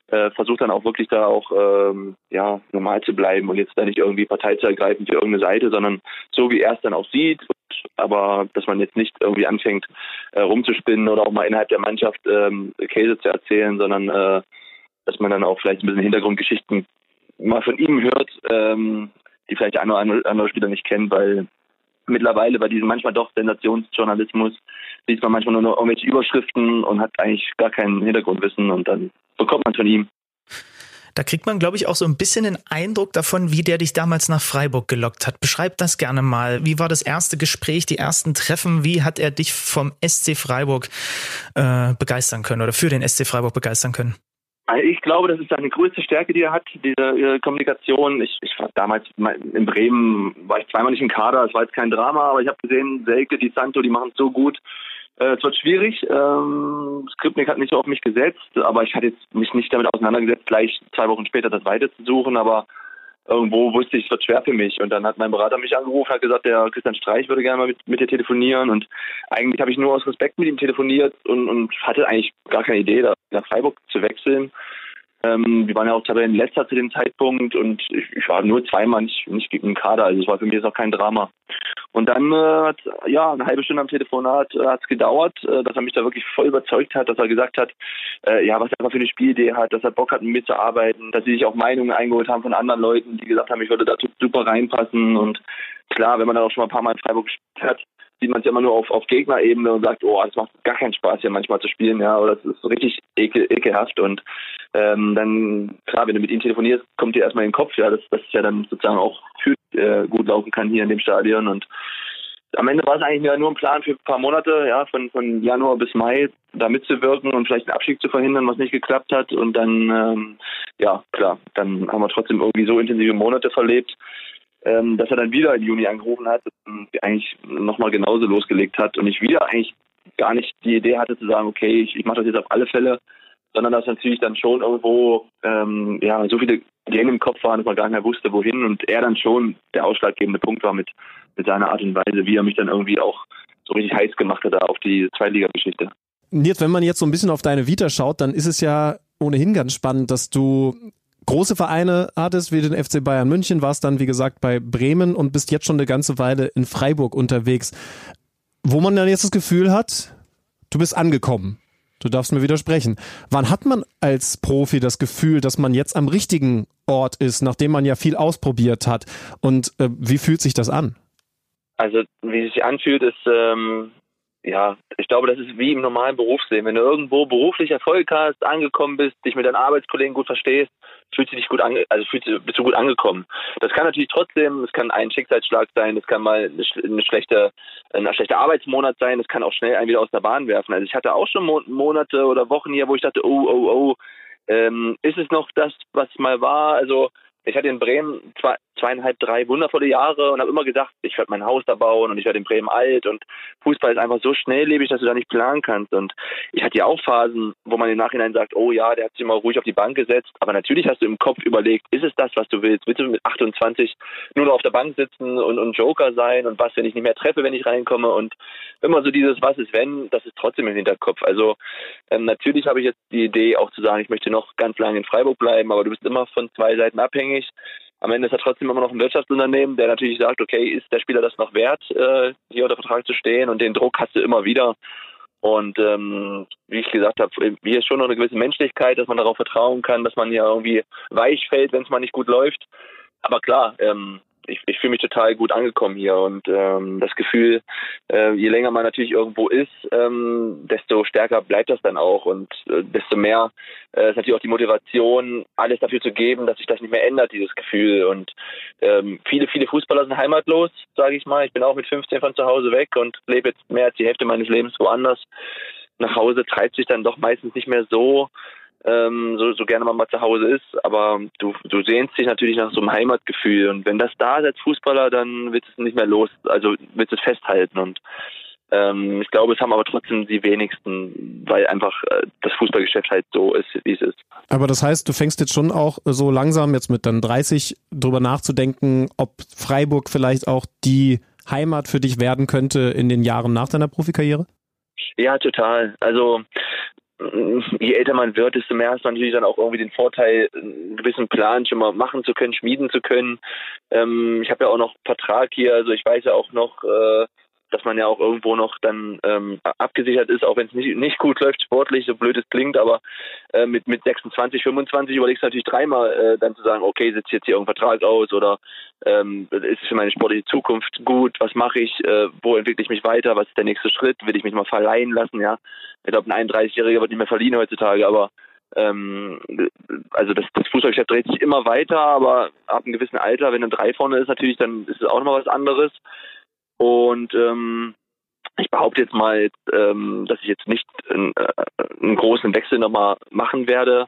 äh, versucht dann auch wirklich da auch ähm, ja normal zu bleiben und jetzt da nicht irgendwie Partei zu ergreifen für irgendeine Seite, sondern so wie er es dann auch sieht. Aber dass man jetzt nicht irgendwie anfängt äh, rumzuspinnen oder auch mal innerhalb der Mannschaft ähm, Käse zu erzählen, sondern äh, dass man dann auch vielleicht ein bisschen Hintergrundgeschichten mal von ihm hört, ähm, die vielleicht der eine oder andere Spieler nicht kennt, weil mittlerweile bei diesem manchmal doch Sensationsjournalismus liest man manchmal nur noch irgendwelche Überschriften und hat eigentlich gar kein Hintergrundwissen und dann bekommt man von ihm. Da kriegt man, glaube ich, auch so ein bisschen den Eindruck davon, wie der dich damals nach Freiburg gelockt hat. Beschreib das gerne mal. Wie war das erste Gespräch, die ersten Treffen? Wie hat er dich vom SC Freiburg äh, begeistern können oder für den SC Freiburg begeistern können? Also ich glaube, das ist seine größte Stärke, die er hat, diese äh, Kommunikation. Ich, ich war damals in Bremen, war ich zweimal nicht im Kader, es war jetzt kein Drama, aber ich habe gesehen, Selke, Di Santo, die machen es so gut. Äh, es wird schwierig. Ähm, Skripnik hat nicht so auf mich gesetzt, aber ich hatte jetzt mich nicht damit auseinandergesetzt, gleich zwei Wochen später das weiter zu suchen, aber irgendwo wusste ich, es wird schwer für mich. Und dann hat mein Berater mich angerufen, hat gesagt, der Christian Streich würde gerne mal mit, mit dir telefonieren. Und eigentlich habe ich nur aus Respekt mit ihm telefoniert und, und hatte eigentlich gar keine Idee, da nach Freiburg zu wechseln. Ähm, wir waren ja auch Tabellenletzter zu dem Zeitpunkt und ich, ich, war nur zweimal nicht, nicht im Kader, also es war für mich jetzt auch kein Drama. Und dann äh, hat ja eine halbe Stunde am Telefonat äh, hat es gedauert, äh, dass er mich da wirklich voll überzeugt hat, dass er gesagt hat, äh, ja, was er einfach für eine Spielidee hat, dass er Bock hat, mit mir zu arbeiten, dass sie sich auch Meinungen eingeholt haben von anderen Leuten, die gesagt haben, ich würde da super reinpassen. Und klar, wenn man dann auch schon mal ein paar Mal in Freiburg gespielt hat, sieht man es ja immer nur auf, auf Gegnerebene und sagt, oh, das macht gar keinen Spaß hier manchmal zu spielen, ja, oder das ist richtig ekel, ekelhaft und ähm, dann, klar, wenn du mit ihm telefonierst, kommt dir erstmal in den Kopf, ja, dass das ja dann sozusagen auch für, äh, gut laufen kann hier in dem Stadion und am Ende war es eigentlich nur ein Plan für ein paar Monate, ja, von, von Januar bis Mai da mitzuwirken und vielleicht einen Abstieg zu verhindern, was nicht geklappt hat. Und dann, ähm, ja, klar, dann haben wir trotzdem irgendwie so intensive Monate verlebt, ähm, dass er dann wieder im Juni angerufen hat und eigentlich nochmal genauso losgelegt hat und ich wieder eigentlich gar nicht die Idee hatte zu sagen, okay, ich, ich mache das jetzt auf alle Fälle, sondern dass natürlich dann schon irgendwo ähm, ja so viele Gänge im Kopf waren, dass man gar nicht mehr wusste, wohin und er dann schon der ausschlaggebende Punkt war mit, mit seiner Art und Weise, wie er mich dann irgendwie auch so richtig heiß gemacht hat auf die Zweitliga-Geschichte. Jetzt, wenn man jetzt so ein bisschen auf deine Vita schaut, dann ist es ja ohnehin ganz spannend, dass du große Vereine hattest, wie den FC Bayern München, warst dann, wie gesagt, bei Bremen und bist jetzt schon eine ganze Weile in Freiburg unterwegs. Wo man dann jetzt das Gefühl hat, du bist angekommen. Du darfst mir widersprechen. Wann hat man als Profi das Gefühl, dass man jetzt am richtigen Ort ist, nachdem man ja viel ausprobiert hat? Und äh, wie fühlt sich das an? Also, wie es sich anfühlt, ist, ähm, ja, ich glaube, das ist wie im normalen Berufsleben. Wenn du irgendwo beruflich Erfolg hast, angekommen bist, dich mit deinen Arbeitskollegen gut verstehst, fühlst du dich gut ange also fühlst bist du gut angekommen. Das kann natürlich trotzdem, es kann ein Schicksalsschlag sein, es kann mal eine, schlechte, ein schlechter Arbeitsmonat sein, es kann auch schnell einen wieder aus der Bahn werfen. Also ich hatte auch schon Monate oder Wochen hier, wo ich dachte, oh, oh, oh, ähm, ist es noch das, was mal war? Also ich hatte in Bremen zwar zweieinhalb, drei wundervolle Jahre und habe immer gesagt, ich werde mein Haus da bauen und ich werde in Bremen alt und Fußball ist einfach so schnelllebig, dass du da nicht planen kannst. Und ich hatte ja auch Phasen, wo man im Nachhinein sagt, oh ja, der hat sich mal ruhig auf die Bank gesetzt. Aber natürlich hast du im Kopf überlegt, ist es das, was du willst? Willst du mit 28 nur noch auf der Bank sitzen und, und Joker sein und was, wenn ich nicht mehr treffe, wenn ich reinkomme? Und immer so dieses Was ist wenn, das ist trotzdem im Hinterkopf. Also ähm, natürlich habe ich jetzt die Idee auch zu sagen, ich möchte noch ganz lange in Freiburg bleiben, aber du bist immer von zwei Seiten abhängig am Ende ist er trotzdem immer noch ein Wirtschaftsunternehmen, der natürlich sagt, okay, ist der Spieler das noch wert, äh, hier unter Vertrag zu stehen? Und den Druck hast du immer wieder. Und ähm, wie ich gesagt habe, hier ist schon noch eine gewisse Menschlichkeit, dass man darauf vertrauen kann, dass man hier irgendwie weich fällt, wenn es mal nicht gut läuft. Aber klar, ähm, ich, ich fühle mich total gut angekommen hier und ähm, das Gefühl, äh, je länger man natürlich irgendwo ist, ähm, desto stärker bleibt das dann auch und äh, desto mehr äh, ist natürlich auch die Motivation, alles dafür zu geben, dass sich das nicht mehr ändert, dieses Gefühl. Und ähm, viele, viele Fußballer sind heimatlos, sage ich mal. Ich bin auch mit 15 von zu Hause weg und lebe jetzt mehr als die Hälfte meines Lebens woanders. Nach Hause treibt sich dann doch meistens nicht mehr so ähm, so, so gerne man mal zu Hause ist, aber du, du sehnst dich natürlich nach so einem Heimatgefühl und wenn das da ist als Fußballer, dann wird es nicht mehr los, also wird es festhalten und ähm, ich glaube, es haben aber trotzdem die wenigsten, weil einfach äh, das Fußballgeschäft halt so ist, wie es ist. Aber das heißt, du fängst jetzt schon auch so langsam jetzt mit dann 30 drüber nachzudenken, ob Freiburg vielleicht auch die Heimat für dich werden könnte in den Jahren nach deiner Profikarriere? Ja, total. Also je älter man wird, desto mehr hast du natürlich dann auch irgendwie den Vorteil, einen gewissen Plan schon mal machen zu können, schmieden zu können. Ähm, ich habe ja auch noch Vertrag hier, also ich weiß ja auch noch, äh, dass man ja auch irgendwo noch dann ähm, abgesichert ist, auch wenn es nicht, nicht gut läuft sportlich, so blöd es klingt, aber äh, mit, mit 26, 25 überlegst du natürlich dreimal äh, dann zu sagen, okay, sitze jetzt hier irgendein Vertrag aus oder ähm, ist es für meine sportliche Zukunft gut, was mache ich, äh, wo entwickle ich mich weiter, was ist der nächste Schritt, will ich mich mal verleihen lassen, ja. Ich glaube, ein 31-Jähriger wird nicht mehr verliehen heutzutage, aber ähm, also das, das Fußballgeschäft dreht sich immer weiter, aber ab einem gewissen Alter, wenn ein drei vorne ist, natürlich, dann ist es auch nochmal was anderes. Und ähm, ich behaupte jetzt mal, ähm, dass ich jetzt nicht einen, äh, einen großen Wechsel nochmal machen werde.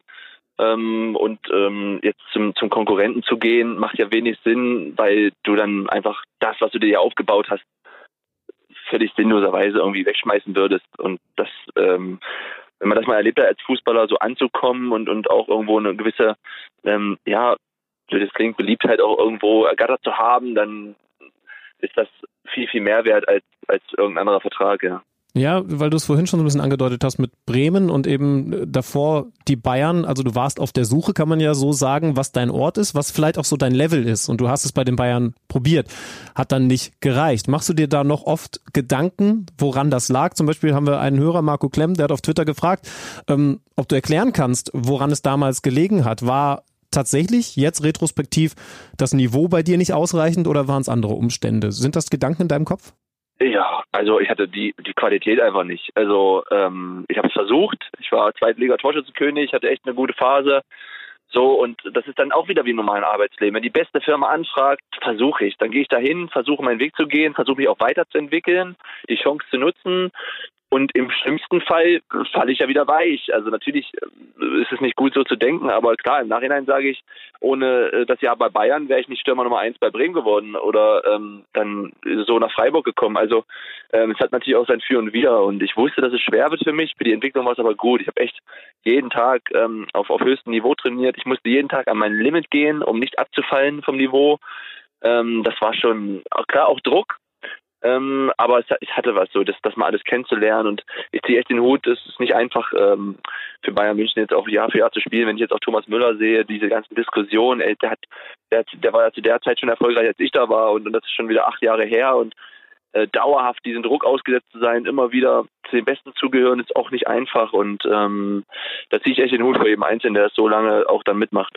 Ähm, und ähm, jetzt zum, zum Konkurrenten zu gehen, macht ja wenig Sinn, weil du dann einfach das, was du dir ja aufgebaut hast, völlig sinnloserweise irgendwie wegschmeißen würdest. Und das, ähm, wenn man das mal erlebt hat, als Fußballer so anzukommen und, und auch irgendwo eine gewisse, ähm, ja, so das klingt, Beliebtheit auch irgendwo ergattert zu haben, dann ist das viel, viel mehr wert als, als irgendein anderer Vertrag, ja. Ja, weil du es vorhin schon so ein bisschen angedeutet hast mit Bremen und eben davor die Bayern. Also du warst auf der Suche, kann man ja so sagen, was dein Ort ist, was vielleicht auch so dein Level ist. Und du hast es bei den Bayern probiert. Hat dann nicht gereicht. Machst du dir da noch oft Gedanken, woran das lag? Zum Beispiel haben wir einen Hörer, Marco Klemm, der hat auf Twitter gefragt, ähm, ob du erklären kannst, woran es damals gelegen hat. War tatsächlich jetzt retrospektiv das Niveau bei dir nicht ausreichend oder waren es andere Umstände? Sind das Gedanken in deinem Kopf? Ja, also ich hatte die die Qualität einfach nicht. Also ähm, ich habe es versucht. Ich war Zweitliga-Torschützenkönig, hatte echt eine gute Phase. So, und das ist dann auch wieder wie im normalen Arbeitsleben. Wenn die beste Firma anfragt, versuche ich. Dann gehe ich dahin, versuche meinen Weg zu gehen, versuche mich auch weiterzuentwickeln, die Chance zu nutzen. Und im schlimmsten Fall falle ich ja wieder weich. Also natürlich äh, ist es nicht gut so zu denken, aber klar, im Nachhinein sage ich, ohne äh, das Jahr bei Bayern wäre ich nicht Stürmer Nummer eins bei Bremen geworden oder ähm, dann so nach Freiburg gekommen. Also ähm, es hat natürlich auch sein Für und Wider und ich wusste, dass es schwer wird für mich. Für die Entwicklung war es aber gut. Ich habe echt jeden Tag ähm, auf, auf höchstem Niveau trainiert. Ich musste jeden Tag an mein Limit gehen, um nicht abzufallen vom Niveau. Ähm, das war schon klar auch Druck, ähm, aber es, es, hatte was so, das, das mal alles kennenzulernen und ich ziehe echt den Hut, es ist nicht einfach ähm, für Bayern München jetzt auch Jahr für Jahr zu spielen. Wenn ich jetzt auch Thomas Müller sehe, diese ganzen Diskussionen, ey, der hat, der, der war ja zu der Zeit schon erfolgreich, als ich da war und, und das ist schon wieder acht Jahre her und äh, dauerhaft diesen Druck ausgesetzt zu sein, immer wieder zu den Besten zugehören, ist auch nicht einfach und ähm, da ziehe ich echt den Hut vor jedem Einzelnen, der das so lange auch dann mitmacht.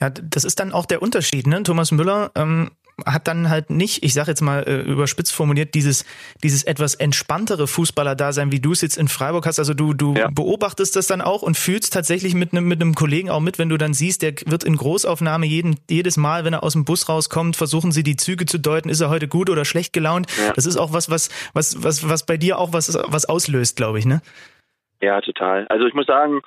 Ja, das ist dann auch der Unterschied, ne? Thomas Müller ähm, hat dann halt nicht, ich sage jetzt mal äh, überspitzt formuliert, dieses, dieses etwas entspanntere Fußballer-Dasein, wie du es jetzt in Freiburg hast. Also du, du ja. beobachtest das dann auch und fühlst tatsächlich mit einem mit einem Kollegen auch mit, wenn du dann siehst, der wird in Großaufnahme jeden, jedes Mal, wenn er aus dem Bus rauskommt, versuchen sie die Züge zu deuten, ist er heute gut oder schlecht gelaunt. Ja. Das ist auch was, was, was, was, was bei dir auch was, was auslöst, glaube ich, ne? Ja, total. Also ich muss sagen,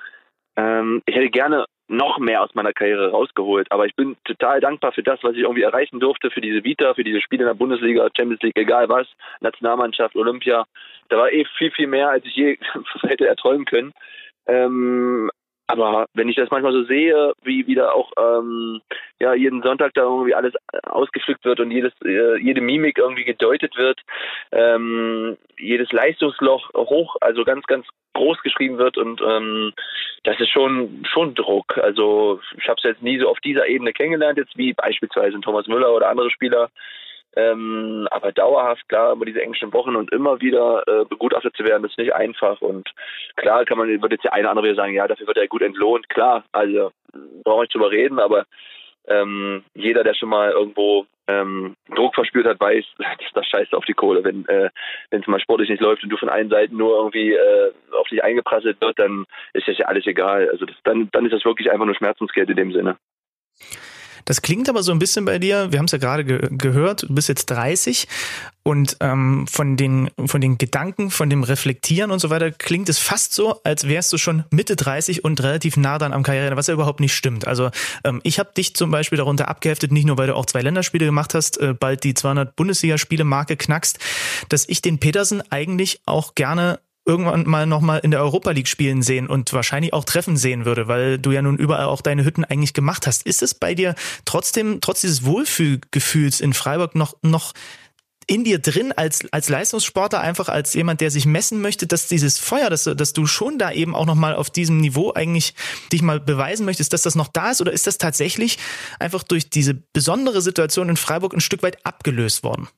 ähm, ich hätte gerne noch mehr aus meiner Karriere rausgeholt. Aber ich bin total dankbar für das, was ich irgendwie erreichen durfte, für diese Vita, für diese Spiele in der Bundesliga, Champions League, egal was, Nationalmannschaft, Olympia. Da war eh viel, viel mehr, als ich je hätte erträumen können. Ähm, aber wenn ich das manchmal so sehe, wie wieder auch ähm, ja jeden Sonntag da irgendwie alles ausgepflückt wird und jedes äh, jede Mimik irgendwie gedeutet wird, ähm, jedes Leistungsloch hoch, also ganz ganz groß geschrieben wird und ähm, das ist schon schon Druck. Also ich habe es jetzt nie so auf dieser Ebene kennengelernt, jetzt wie beispielsweise Thomas Müller oder andere Spieler. Ähm, aber dauerhaft, klar, über diese englischen Wochen und immer wieder äh, begutachtet zu werden, ist nicht einfach. Und klar kann man, wird jetzt der eine oder andere sagen, ja, dafür wird er gut entlohnt. Klar, also brauche ich drüber reden, aber ähm, jeder, der schon mal irgendwo ähm, Druck verspürt hat, weiß, dass das scheiße auf die Kohle. Wenn äh, es mal sportlich nicht läuft und du von allen Seiten nur irgendwie äh, auf dich eingeprasselt wird, dann ist das ja alles egal. Also das, dann, dann ist das wirklich einfach nur Schmerzensgeld in dem Sinne. Das klingt aber so ein bisschen bei dir, wir haben es ja gerade ge gehört, du bist jetzt 30 und ähm, von, den, von den Gedanken, von dem Reflektieren und so weiter klingt es fast so, als wärst du schon Mitte 30 und relativ nah dran am Karriere, was ja überhaupt nicht stimmt. Also ähm, ich habe dich zum Beispiel darunter abgeheftet, nicht nur weil du auch zwei Länderspiele gemacht hast, äh, bald die 200 Bundesligaspiele-Marke knackst, dass ich den Petersen eigentlich auch gerne irgendwann mal nochmal in der Europa League spielen sehen und wahrscheinlich auch treffen sehen würde, weil du ja nun überall auch deine Hütten eigentlich gemacht hast. Ist es bei dir trotzdem, trotz dieses Wohlfühlgefühls in Freiburg noch, noch in dir drin als, als Leistungssportler, einfach als jemand, der sich messen möchte, dass dieses Feuer, dass, dass du schon da eben auch nochmal auf diesem Niveau eigentlich dich mal beweisen möchtest, dass das noch da ist? Oder ist das tatsächlich einfach durch diese besondere Situation in Freiburg ein Stück weit abgelöst worden?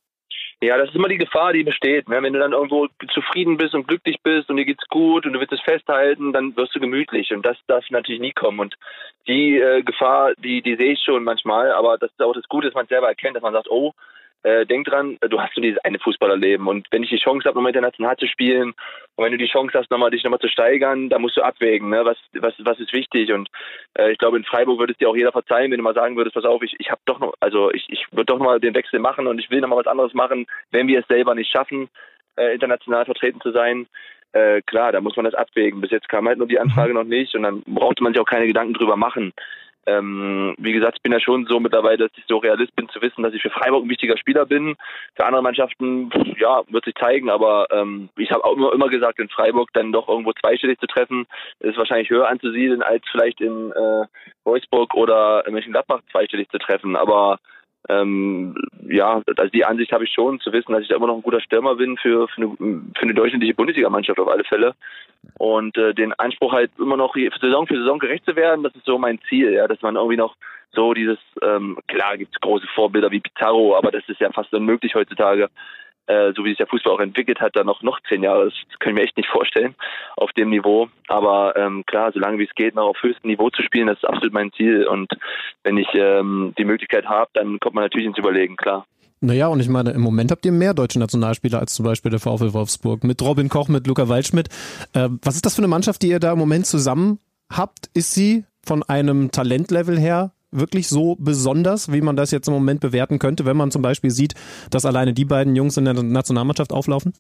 Ja, das ist immer die Gefahr, die besteht. Ne? Wenn du dann irgendwo zufrieden bist und glücklich bist und dir geht's gut und du willst es festhalten, dann wirst du gemütlich und das darf natürlich nie kommen. Und die äh, Gefahr, die, die sehe ich schon manchmal, aber das ist auch das Gute, dass man selber erkennt, dass man sagt, oh, äh, denk dran, du hast nur dieses eine Fußballerleben und wenn ich die Chance habe, nochmal international zu spielen und wenn du die Chance hast, nochmal dich nochmal zu steigern, dann musst du abwägen, ne? was, was, was ist wichtig und äh, ich glaube, in Freiburg würde es dir auch jeder verzeihen, wenn du mal sagen würdest, pass auf, ich, ich habe doch noch, also ich, ich würde doch nochmal den Wechsel machen und ich will nochmal was anderes machen, wenn wir es selber nicht schaffen, äh, international vertreten zu sein. Äh, klar, da muss man das abwägen. Bis jetzt kam halt nur die Anfrage noch nicht und dann brauchte man sich auch keine Gedanken drüber machen. Ähm, wie gesagt, ich bin ja schon so mittlerweile, dass ich so realist bin, zu wissen, dass ich für Freiburg ein wichtiger Spieler bin. Für andere Mannschaften, ja, wird sich zeigen, aber ähm, ich habe auch immer, immer gesagt, in Freiburg dann doch irgendwo zweistellig zu treffen, ist wahrscheinlich höher anzusiedeln, als vielleicht in äh, Wolfsburg oder in Mönchengladbach zweistellig zu treffen. Aber ähm, ja, also die Ansicht habe ich schon, zu wissen, dass ich da immer noch ein guter Stürmer bin für, für, eine, für eine durchschnittliche Bundesligamannschaft auf alle Fälle. Und äh, den Anspruch halt immer noch Saison für Saison gerecht zu werden, das ist so mein Ziel, ja, dass man irgendwie noch so dieses, ähm, klar gibt es große Vorbilder wie Pizarro, aber das ist ja fast unmöglich heutzutage, äh, so wie sich der Fußball auch entwickelt hat, dann noch, noch zehn Jahre, das können wir echt nicht vorstellen auf dem Niveau. Aber ähm, klar, solange wie es geht, noch auf höchstem Niveau zu spielen, das ist absolut mein Ziel. Und wenn ich ähm, die Möglichkeit habe, dann kommt man natürlich ins Überlegen, klar. Naja, und ich meine, im Moment habt ihr mehr deutsche Nationalspieler als zum Beispiel der VfL Wolfsburg. Mit Robin Koch, mit Luca Waldschmidt. Äh, was ist das für eine Mannschaft, die ihr da im Moment zusammen habt? Ist sie von einem Talentlevel her wirklich so besonders, wie man das jetzt im Moment bewerten könnte, wenn man zum Beispiel sieht, dass alleine die beiden Jungs in der Nationalmannschaft auflaufen?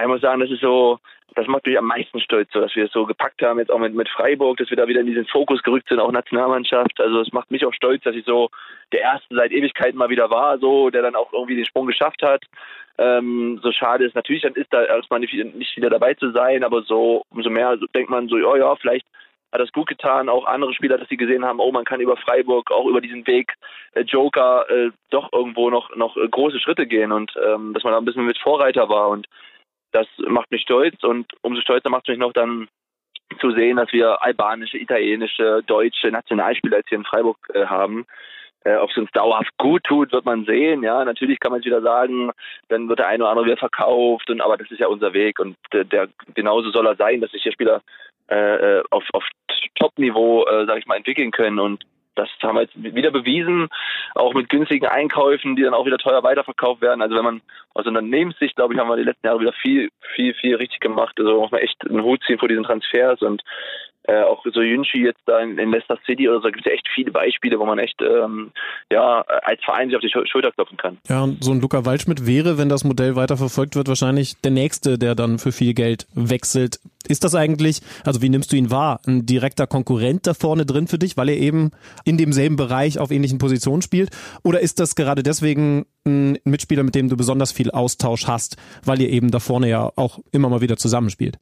Ich muss sagen, das ist so, das macht mich am meisten stolz, so, dass wir es so gepackt haben, jetzt auch mit, mit Freiburg, dass wir da wieder in diesen Fokus gerückt sind, auch Nationalmannschaft. Also es macht mich auch stolz, dass ich so der Erste seit Ewigkeiten mal wieder war, so, der dann auch irgendwie den Sprung geschafft hat. Ähm, so schade ist natürlich, dann ist da erstmal nicht, nicht wieder dabei zu sein, aber so umso mehr denkt man so, ja, ja, vielleicht hat das gut getan, auch andere Spieler, dass sie gesehen haben, oh, man kann über Freiburg, auch über diesen Weg äh, Joker äh, doch irgendwo noch noch äh, große Schritte gehen und ähm, dass man da ein bisschen mit Vorreiter war und das macht mich stolz und umso stolzer macht es mich noch dann zu sehen, dass wir albanische, italienische, deutsche Nationalspieler jetzt hier in Freiburg äh, haben. Äh, Ob es uns dauerhaft gut tut, wird man sehen. Ja, natürlich kann man es wieder sagen, dann wird der eine oder andere wieder verkauft. Und aber das ist ja unser Weg und der, der genauso soll er sein, dass sich hier Spieler äh, äh, auf, auf Top-Niveau, äh, sag ich mal, entwickeln können. Und das haben wir jetzt wieder bewiesen, auch mit günstigen Einkäufen, die dann auch wieder teuer weiterverkauft werden. Also wenn man aus Unternehmenssicht, glaube ich, haben wir die letzten Jahre wieder viel, viel, viel richtig gemacht. Also muss man echt einen Hut ziehen vor diesen Transfers und äh, auch so Yunchi jetzt da in, in Leicester City oder so, gibt es ja echt viele Beispiele, wo man echt ähm, ja als Verein sich auf die Schulter klopfen kann. Ja, und so ein Luca Waldschmidt wäre, wenn das Modell weiter verfolgt wird, wahrscheinlich der nächste, der dann für viel Geld wechselt. Ist das eigentlich, also wie nimmst du ihn wahr, ein direkter Konkurrent da vorne drin für dich, weil er eben in demselben Bereich auf ähnlichen Positionen spielt? Oder ist das gerade deswegen ein Mitspieler, mit dem du besonders viel Austausch hast, weil ihr eben da vorne ja auch immer mal wieder zusammenspielt?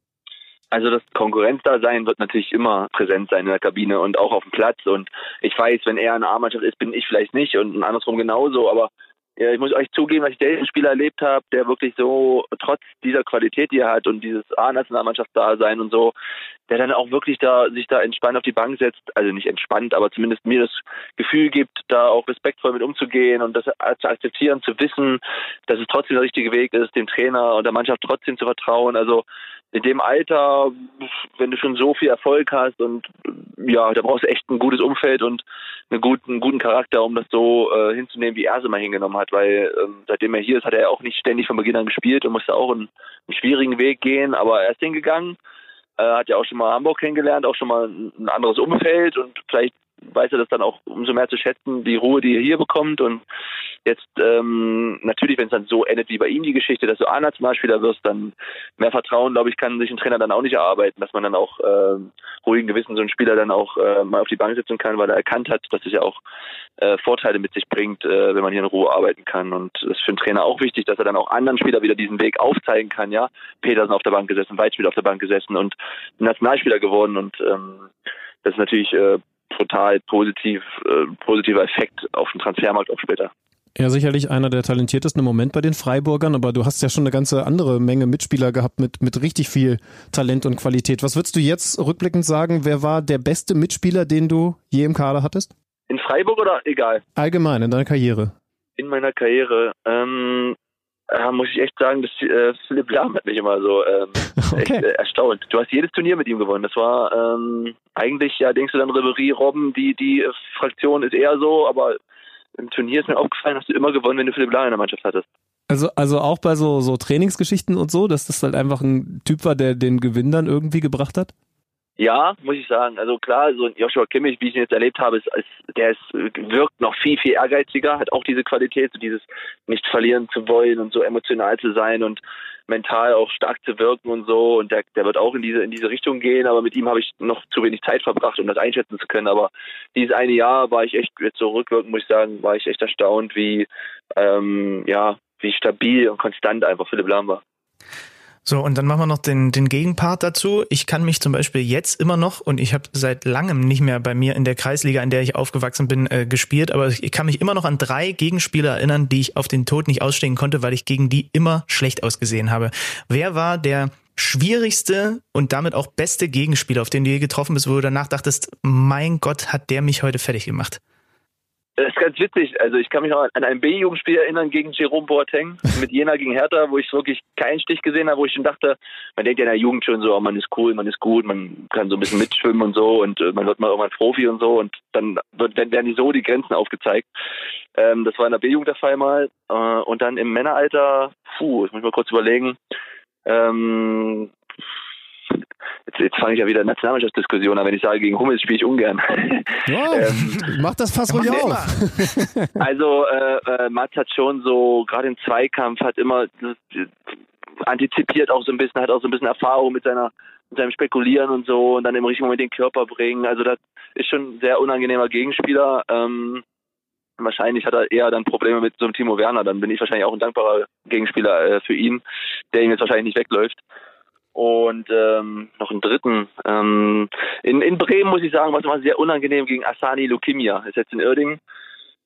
Also das Konkurrenzdasein wird natürlich immer präsent sein in der Kabine und auch auf dem Platz. Und ich weiß, wenn er eine A-Mannschaft ist, bin ich vielleicht nicht und andersrum genauso. Aber ja, ich muss euch zugeben, dass ich den Spieler erlebt habe, der wirklich so trotz dieser Qualität, die er hat und dieses A-Nationalmannschaftsdasein und so, der dann auch wirklich da sich da entspannt auf die Bank setzt, also nicht entspannt, aber zumindest mir das Gefühl gibt, da auch respektvoll mit umzugehen und das zu akzeptieren, zu wissen, dass es trotzdem der richtige Weg ist, dem Trainer und der Mannschaft trotzdem zu vertrauen. Also in dem Alter, wenn du schon so viel Erfolg hast und ja, da brauchst du echt ein gutes Umfeld und einen guten, guten Charakter, um das so äh, hinzunehmen, wie er es immer hingenommen hat, weil ähm, seitdem er hier ist, hat er auch nicht ständig von Beginn an gespielt und musste auch einen, einen schwierigen Weg gehen, aber er ist hingegangen, äh, hat ja auch schon mal Hamburg kennengelernt, auch schon mal ein, ein anderes Umfeld und vielleicht weiß er das dann auch umso mehr zu schätzen, die Ruhe, die er hier bekommt. Und jetzt ähm, natürlich, wenn es dann so endet wie bei ihm die Geschichte, dass du A-Nationalspieler wirst, dann mehr Vertrauen, glaube ich, kann sich ein Trainer dann auch nicht erarbeiten, dass man dann auch äh, ruhigen Gewissen so einen Spieler dann auch äh, mal auf die Bank setzen kann, weil er erkannt hat, dass es ja auch äh, Vorteile mit sich bringt, äh, wenn man hier in Ruhe arbeiten kann. Und das ist für einen Trainer auch wichtig, dass er dann auch anderen Spieler wieder diesen Weg aufzeigen kann. Ja, Petersen auf der Bank gesessen, Weitspiel auf der Bank gesessen und Nationalspieler geworden und ähm, das ist natürlich äh, total positiv, äh, positiver Effekt auf den Transfermarkt auch später. Ja, sicherlich einer der talentiertesten im Moment bei den Freiburgern, aber du hast ja schon eine ganze andere Menge Mitspieler gehabt mit, mit richtig viel Talent und Qualität. Was würdest du jetzt rückblickend sagen, wer war der beste Mitspieler, den du je im Kader hattest? In Freiburg oder egal? Allgemein, in deiner Karriere. In meiner Karriere. Ähm, ja, muss ich echt sagen, dass äh, Philipp Lahm hat mich immer so ähm, okay. echt äh, erstaunt. Du hast jedes Turnier mit ihm gewonnen. Das war ähm, eigentlich, ja, denkst du dann Ribery, Robben, die, die Fraktion ist eher so, aber im Turnier ist mir aufgefallen, hast du immer gewonnen, wenn du Philipp Lahm in der Mannschaft hattest. Also, also auch bei so, so Trainingsgeschichten und so, dass das halt einfach ein Typ war, der den Gewinn dann irgendwie gebracht hat? Ja, muss ich sagen. Also klar, so ein Joshua Kimmich, wie ich ihn jetzt erlebt habe, ist, ist, der ist, wirkt noch viel, viel ehrgeiziger, hat auch diese Qualität, so dieses nicht verlieren zu wollen und so emotional zu sein und mental auch stark zu wirken und so. Und der, der wird auch in diese, in diese Richtung gehen, aber mit ihm habe ich noch zu wenig Zeit verbracht, um das einschätzen zu können. Aber dieses eine Jahr war ich echt, jetzt so rückwirkend muss ich sagen, war ich echt erstaunt, wie, ähm, ja, wie stabil und konstant einfach Philipp Lahm war. So, und dann machen wir noch den, den Gegenpart dazu. Ich kann mich zum Beispiel jetzt immer noch, und ich habe seit langem nicht mehr bei mir in der Kreisliga, in der ich aufgewachsen bin, äh, gespielt, aber ich kann mich immer noch an drei Gegenspieler erinnern, die ich auf den Tod nicht ausstehen konnte, weil ich gegen die immer schlecht ausgesehen habe. Wer war der schwierigste und damit auch beste Gegenspieler, auf den du je getroffen bist, wo du danach dachtest, mein Gott, hat der mich heute fertig gemacht? Das ist ganz witzig. Also ich kann mich noch an ein B-Jugendspiel erinnern gegen Jerome Boateng mit Jena gegen Hertha, wo ich wirklich keinen Stich gesehen habe, wo ich schon dachte, man denkt ja in der Jugend schon so, oh, man ist cool, man ist gut, man kann so ein bisschen mitschwimmen und so und äh, man wird mal irgendwann Profi und so und dann wird, werden die so die Grenzen aufgezeigt. Ähm, das war in der B-Jugend der Fall mal. Äh, und dann im Männeralter, puh, ich muss mal kurz überlegen, ähm, Jetzt, jetzt fange ich ja wieder Nationalmannschaftsdiskussion an, wenn ich sage, gegen Hummels spiele ich ungern. Ja, ähm, mach das fast ruhig auf. also äh, äh, Mats hat schon so, gerade im Zweikampf, hat immer äh, antizipiert auch so ein bisschen, hat auch so ein bisschen Erfahrung mit seiner mit seinem Spekulieren und so und dann im richtigen Moment den Körper bringen. Also das ist schon ein sehr unangenehmer Gegenspieler. Ähm, wahrscheinlich hat er eher dann Probleme mit so einem Timo Werner. Dann bin ich wahrscheinlich auch ein dankbarer Gegenspieler äh, für ihn, der ihm jetzt wahrscheinlich nicht wegläuft und ähm, noch einen dritten. Ähm, in, in Bremen muss ich sagen, war es immer sehr unangenehm gegen Asani Lukimia. Ist jetzt in Irding.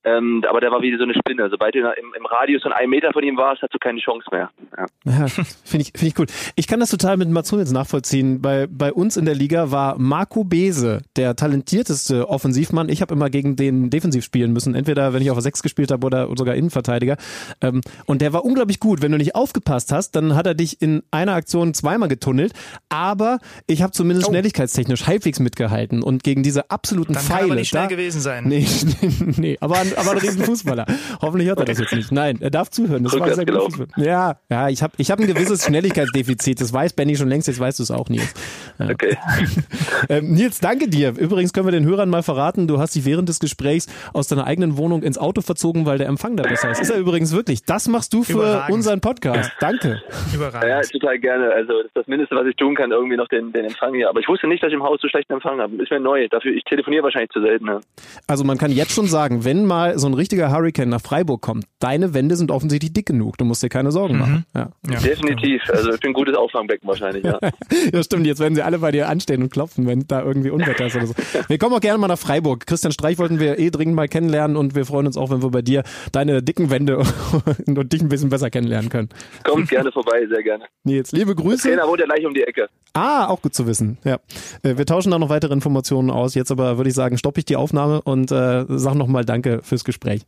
Ähm, aber der war wie so eine Spinne. Sobald du im, im Radius von einem Meter von ihm warst, hast du keine Chance mehr. Ja, ja finde ich, find ich gut. Ich kann das total mit Mats Hummels nachvollziehen. Bei, bei uns in der Liga war Marco Bese der talentierteste Offensivmann. Ich habe immer gegen den defensiv spielen müssen. Entweder, wenn ich auf der 6 gespielt habe oder sogar Innenverteidiger. Ähm, und der war unglaublich gut. Wenn du nicht aufgepasst hast, dann hat er dich in einer Aktion zweimal getunnelt. Aber ich habe zumindest oh. schnelligkeitstechnisch halbwegs mitgehalten. Und gegen diese absoluten dann Pfeile. Kann aber nicht schnell da, gewesen sein. Nee, nee, nee. aber an, aber ein Riesenfußballer. Hoffentlich hört er das jetzt nicht. Nein, er darf zuhören. Das war sehr gut. Ja, ja, ich habe ich hab ein gewisses Schnelligkeitsdefizit. Das weiß Benny schon längst, jetzt weißt du es auch, Nils. Ja. Okay. ähm, Nils, danke dir. Übrigens können wir den Hörern mal verraten, du hast dich während des Gesprächs aus deiner eigenen Wohnung ins Auto verzogen, weil der Empfang da besser ist. Ist er übrigens wirklich. Das machst du für Überragend. unseren Podcast. Danke. Überragend. Ja, total gerne. Also das ist das Mindeste, was ich tun kann, irgendwie noch den, den Empfang hier. Aber ich wusste nicht, dass ich im Haus so schlechten Empfang habe. Ist mir neu. Dafür, ich telefoniere wahrscheinlich zu selten. Ne? Also man kann jetzt schon sagen, wenn mal so ein richtiger Hurricane nach Freiburg kommt, deine Wände sind offensichtlich dick genug. Du musst dir keine Sorgen mhm. machen. Ja. Ja. Definitiv. Also ich bin ein gutes Auffangbecken wahrscheinlich, ja. ja, stimmt. Jetzt werden sie alle bei dir anstehen und klopfen, wenn da irgendwie Unwetter ist oder so. Wir kommen auch gerne mal nach Freiburg. Christian Streich wollten wir eh dringend mal kennenlernen und wir freuen uns auch, wenn wir bei dir deine dicken Wände und dich ein bisschen besser kennenlernen können. Kommt gerne vorbei, sehr gerne. Nils, liebe Grüße. Der Trainer wohnt ja gleich um die Ecke. Ah, auch gut zu wissen. Ja. Äh, wir tauschen da noch weitere Informationen aus. Jetzt aber würde ich sagen, stoppe ich die Aufnahme und äh, sag nochmal Danke fürs Gespräch.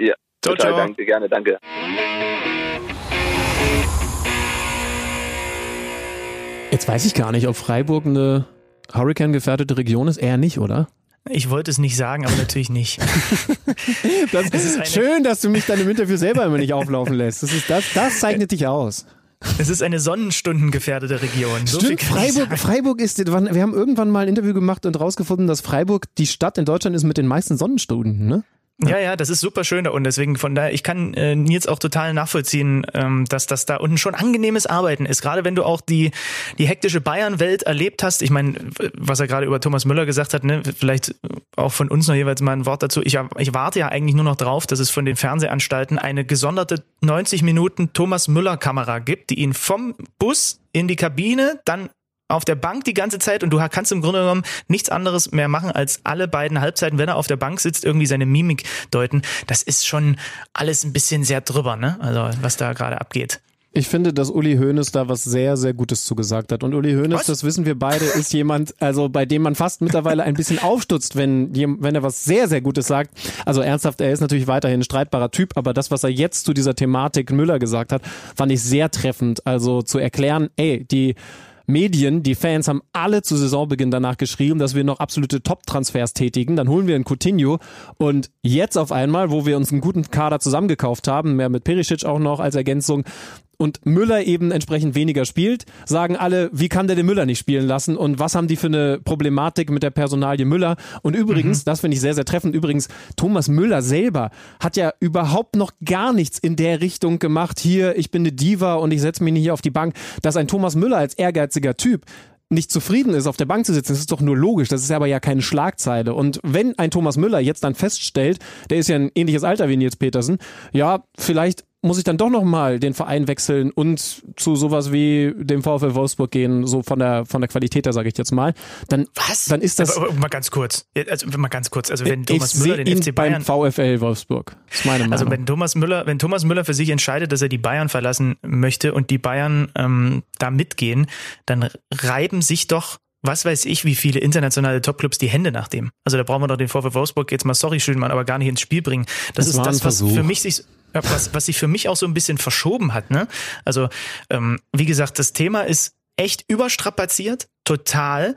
Ja, ciao, total ciao. danke, gerne, danke. Jetzt weiß ich gar nicht, ob Freiburg eine Hurricane-gefährdete Region ist. Eher nicht, oder? Ich wollte es nicht sagen, aber natürlich nicht. das, ist schön, dass du mich dann im Interview selber immer nicht auflaufen lässt. Das, ist, das, das zeichnet dich aus. Es ist eine sonnenstundengefährdete Region. So Stimmt, Freiburg, Freiburg ist, wir haben irgendwann mal ein Interview gemacht und rausgefunden, dass Freiburg die Stadt in Deutschland ist mit den meisten Sonnenstunden, ne? Ja, ja, das ist super schön da unten. Deswegen von daher, ich kann äh, Nils auch total nachvollziehen, ähm, dass das da unten schon angenehmes Arbeiten ist. Gerade wenn du auch die die hektische Bayern-Welt erlebt hast. Ich meine, was er gerade über Thomas Müller gesagt hat, ne, vielleicht auch von uns noch jeweils mal ein Wort dazu. Ich, ich warte ja eigentlich nur noch drauf, dass es von den Fernsehanstalten eine gesonderte 90 Minuten Thomas Müller-Kamera gibt, die ihn vom Bus in die Kabine, dann auf der Bank die ganze Zeit und du kannst im Grunde genommen nichts anderes mehr machen, als alle beiden Halbzeiten, wenn er auf der Bank sitzt, irgendwie seine Mimik deuten. Das ist schon alles ein bisschen sehr drüber, ne? Also was da gerade abgeht. Ich finde, dass Uli Hoeneß da was sehr, sehr Gutes zugesagt hat. Und Uli Hoeneß, was? das wissen wir beide, ist jemand, also bei dem man fast mittlerweile ein bisschen aufstutzt, wenn, wenn er was sehr, sehr Gutes sagt. Also ernsthaft, er ist natürlich weiterhin ein streitbarer Typ, aber das, was er jetzt zu dieser Thematik Müller gesagt hat, fand ich sehr treffend. Also zu erklären, ey, die Medien, die Fans haben alle zu Saisonbeginn danach geschrieben, dass wir noch absolute Top-Transfers tätigen. Dann holen wir einen Coutinho und jetzt auf einmal, wo wir uns einen guten Kader zusammengekauft haben, mehr mit Perisic auch noch als Ergänzung, und Müller eben entsprechend weniger spielt, sagen alle, wie kann der den Müller nicht spielen lassen und was haben die für eine Problematik mit der Personalie Müller? Und übrigens, mhm. das finde ich sehr, sehr treffend, übrigens, Thomas Müller selber hat ja überhaupt noch gar nichts in der Richtung gemacht, hier, ich bin eine Diva und ich setze mich nicht hier auf die Bank, dass ein Thomas Müller als ehrgeiziger Typ nicht zufrieden ist, auf der Bank zu sitzen, das ist doch nur logisch. Das ist aber ja keine Schlagzeile. Und wenn ein Thomas Müller jetzt dann feststellt, der ist ja ein ähnliches Alter wie Nils Petersen, ja, vielleicht muss ich dann doch noch mal den Verein wechseln und zu sowas wie dem VfL Wolfsburg gehen, so von der von der Qualität her sage ich jetzt mal. Dann was? Dann ist das aber, aber mal ganz kurz. Also mal ganz kurz. Also wenn Thomas Müller den FC Bayern beim VfL Wolfsburg. Das ist meine Meinung. Also wenn Thomas Müller, wenn Thomas Müller für sich entscheidet, dass er die Bayern verlassen möchte und die Bayern ähm, da mitgehen, dann reiben sich doch was weiß ich, wie viele internationale Topclubs die Hände nach dem. Also da brauchen wir doch den VfL Wolfsburg jetzt mal, sorry, Schönmann, aber gar nicht ins Spiel bringen. Das, das ist das, was für mich sich, was, was sich für mich auch so ein bisschen verschoben hat. Ne? Also ähm, wie gesagt, das Thema ist echt überstrapaziert, total.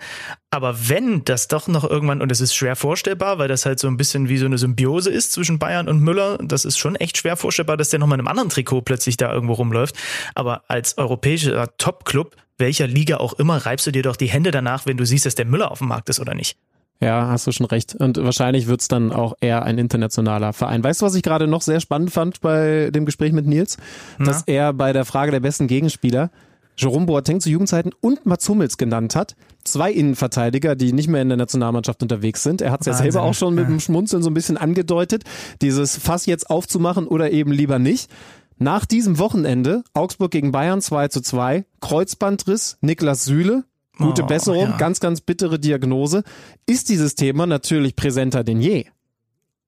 Aber wenn das doch noch irgendwann, und es ist schwer vorstellbar, weil das halt so ein bisschen wie so eine Symbiose ist zwischen Bayern und Müller, das ist schon echt schwer vorstellbar, dass der nochmal in einem anderen Trikot plötzlich da irgendwo rumläuft. Aber als europäischer Top-Club, welcher Liga auch immer, reibst du dir doch die Hände danach, wenn du siehst, dass der Müller auf dem Markt ist oder nicht. Ja, hast du schon recht. Und wahrscheinlich wird's dann auch eher ein internationaler Verein. Weißt du, was ich gerade noch sehr spannend fand bei dem Gespräch mit Nils? Na? Dass er bei der Frage der besten Gegenspieler Jerome Boateng zu Jugendzeiten und Mats Hummels genannt hat. Zwei Innenverteidiger, die nicht mehr in der Nationalmannschaft unterwegs sind. Er hat es ja selber auch schon mit dem Schmunzeln so ein bisschen angedeutet, dieses Fass jetzt aufzumachen oder eben lieber nicht. Nach diesem Wochenende, Augsburg gegen Bayern 2 zu 2, Kreuzbandriss, Niklas Süle, Gute oh, Besserung, ja. ganz, ganz bittere Diagnose. Ist dieses Thema natürlich präsenter denn je?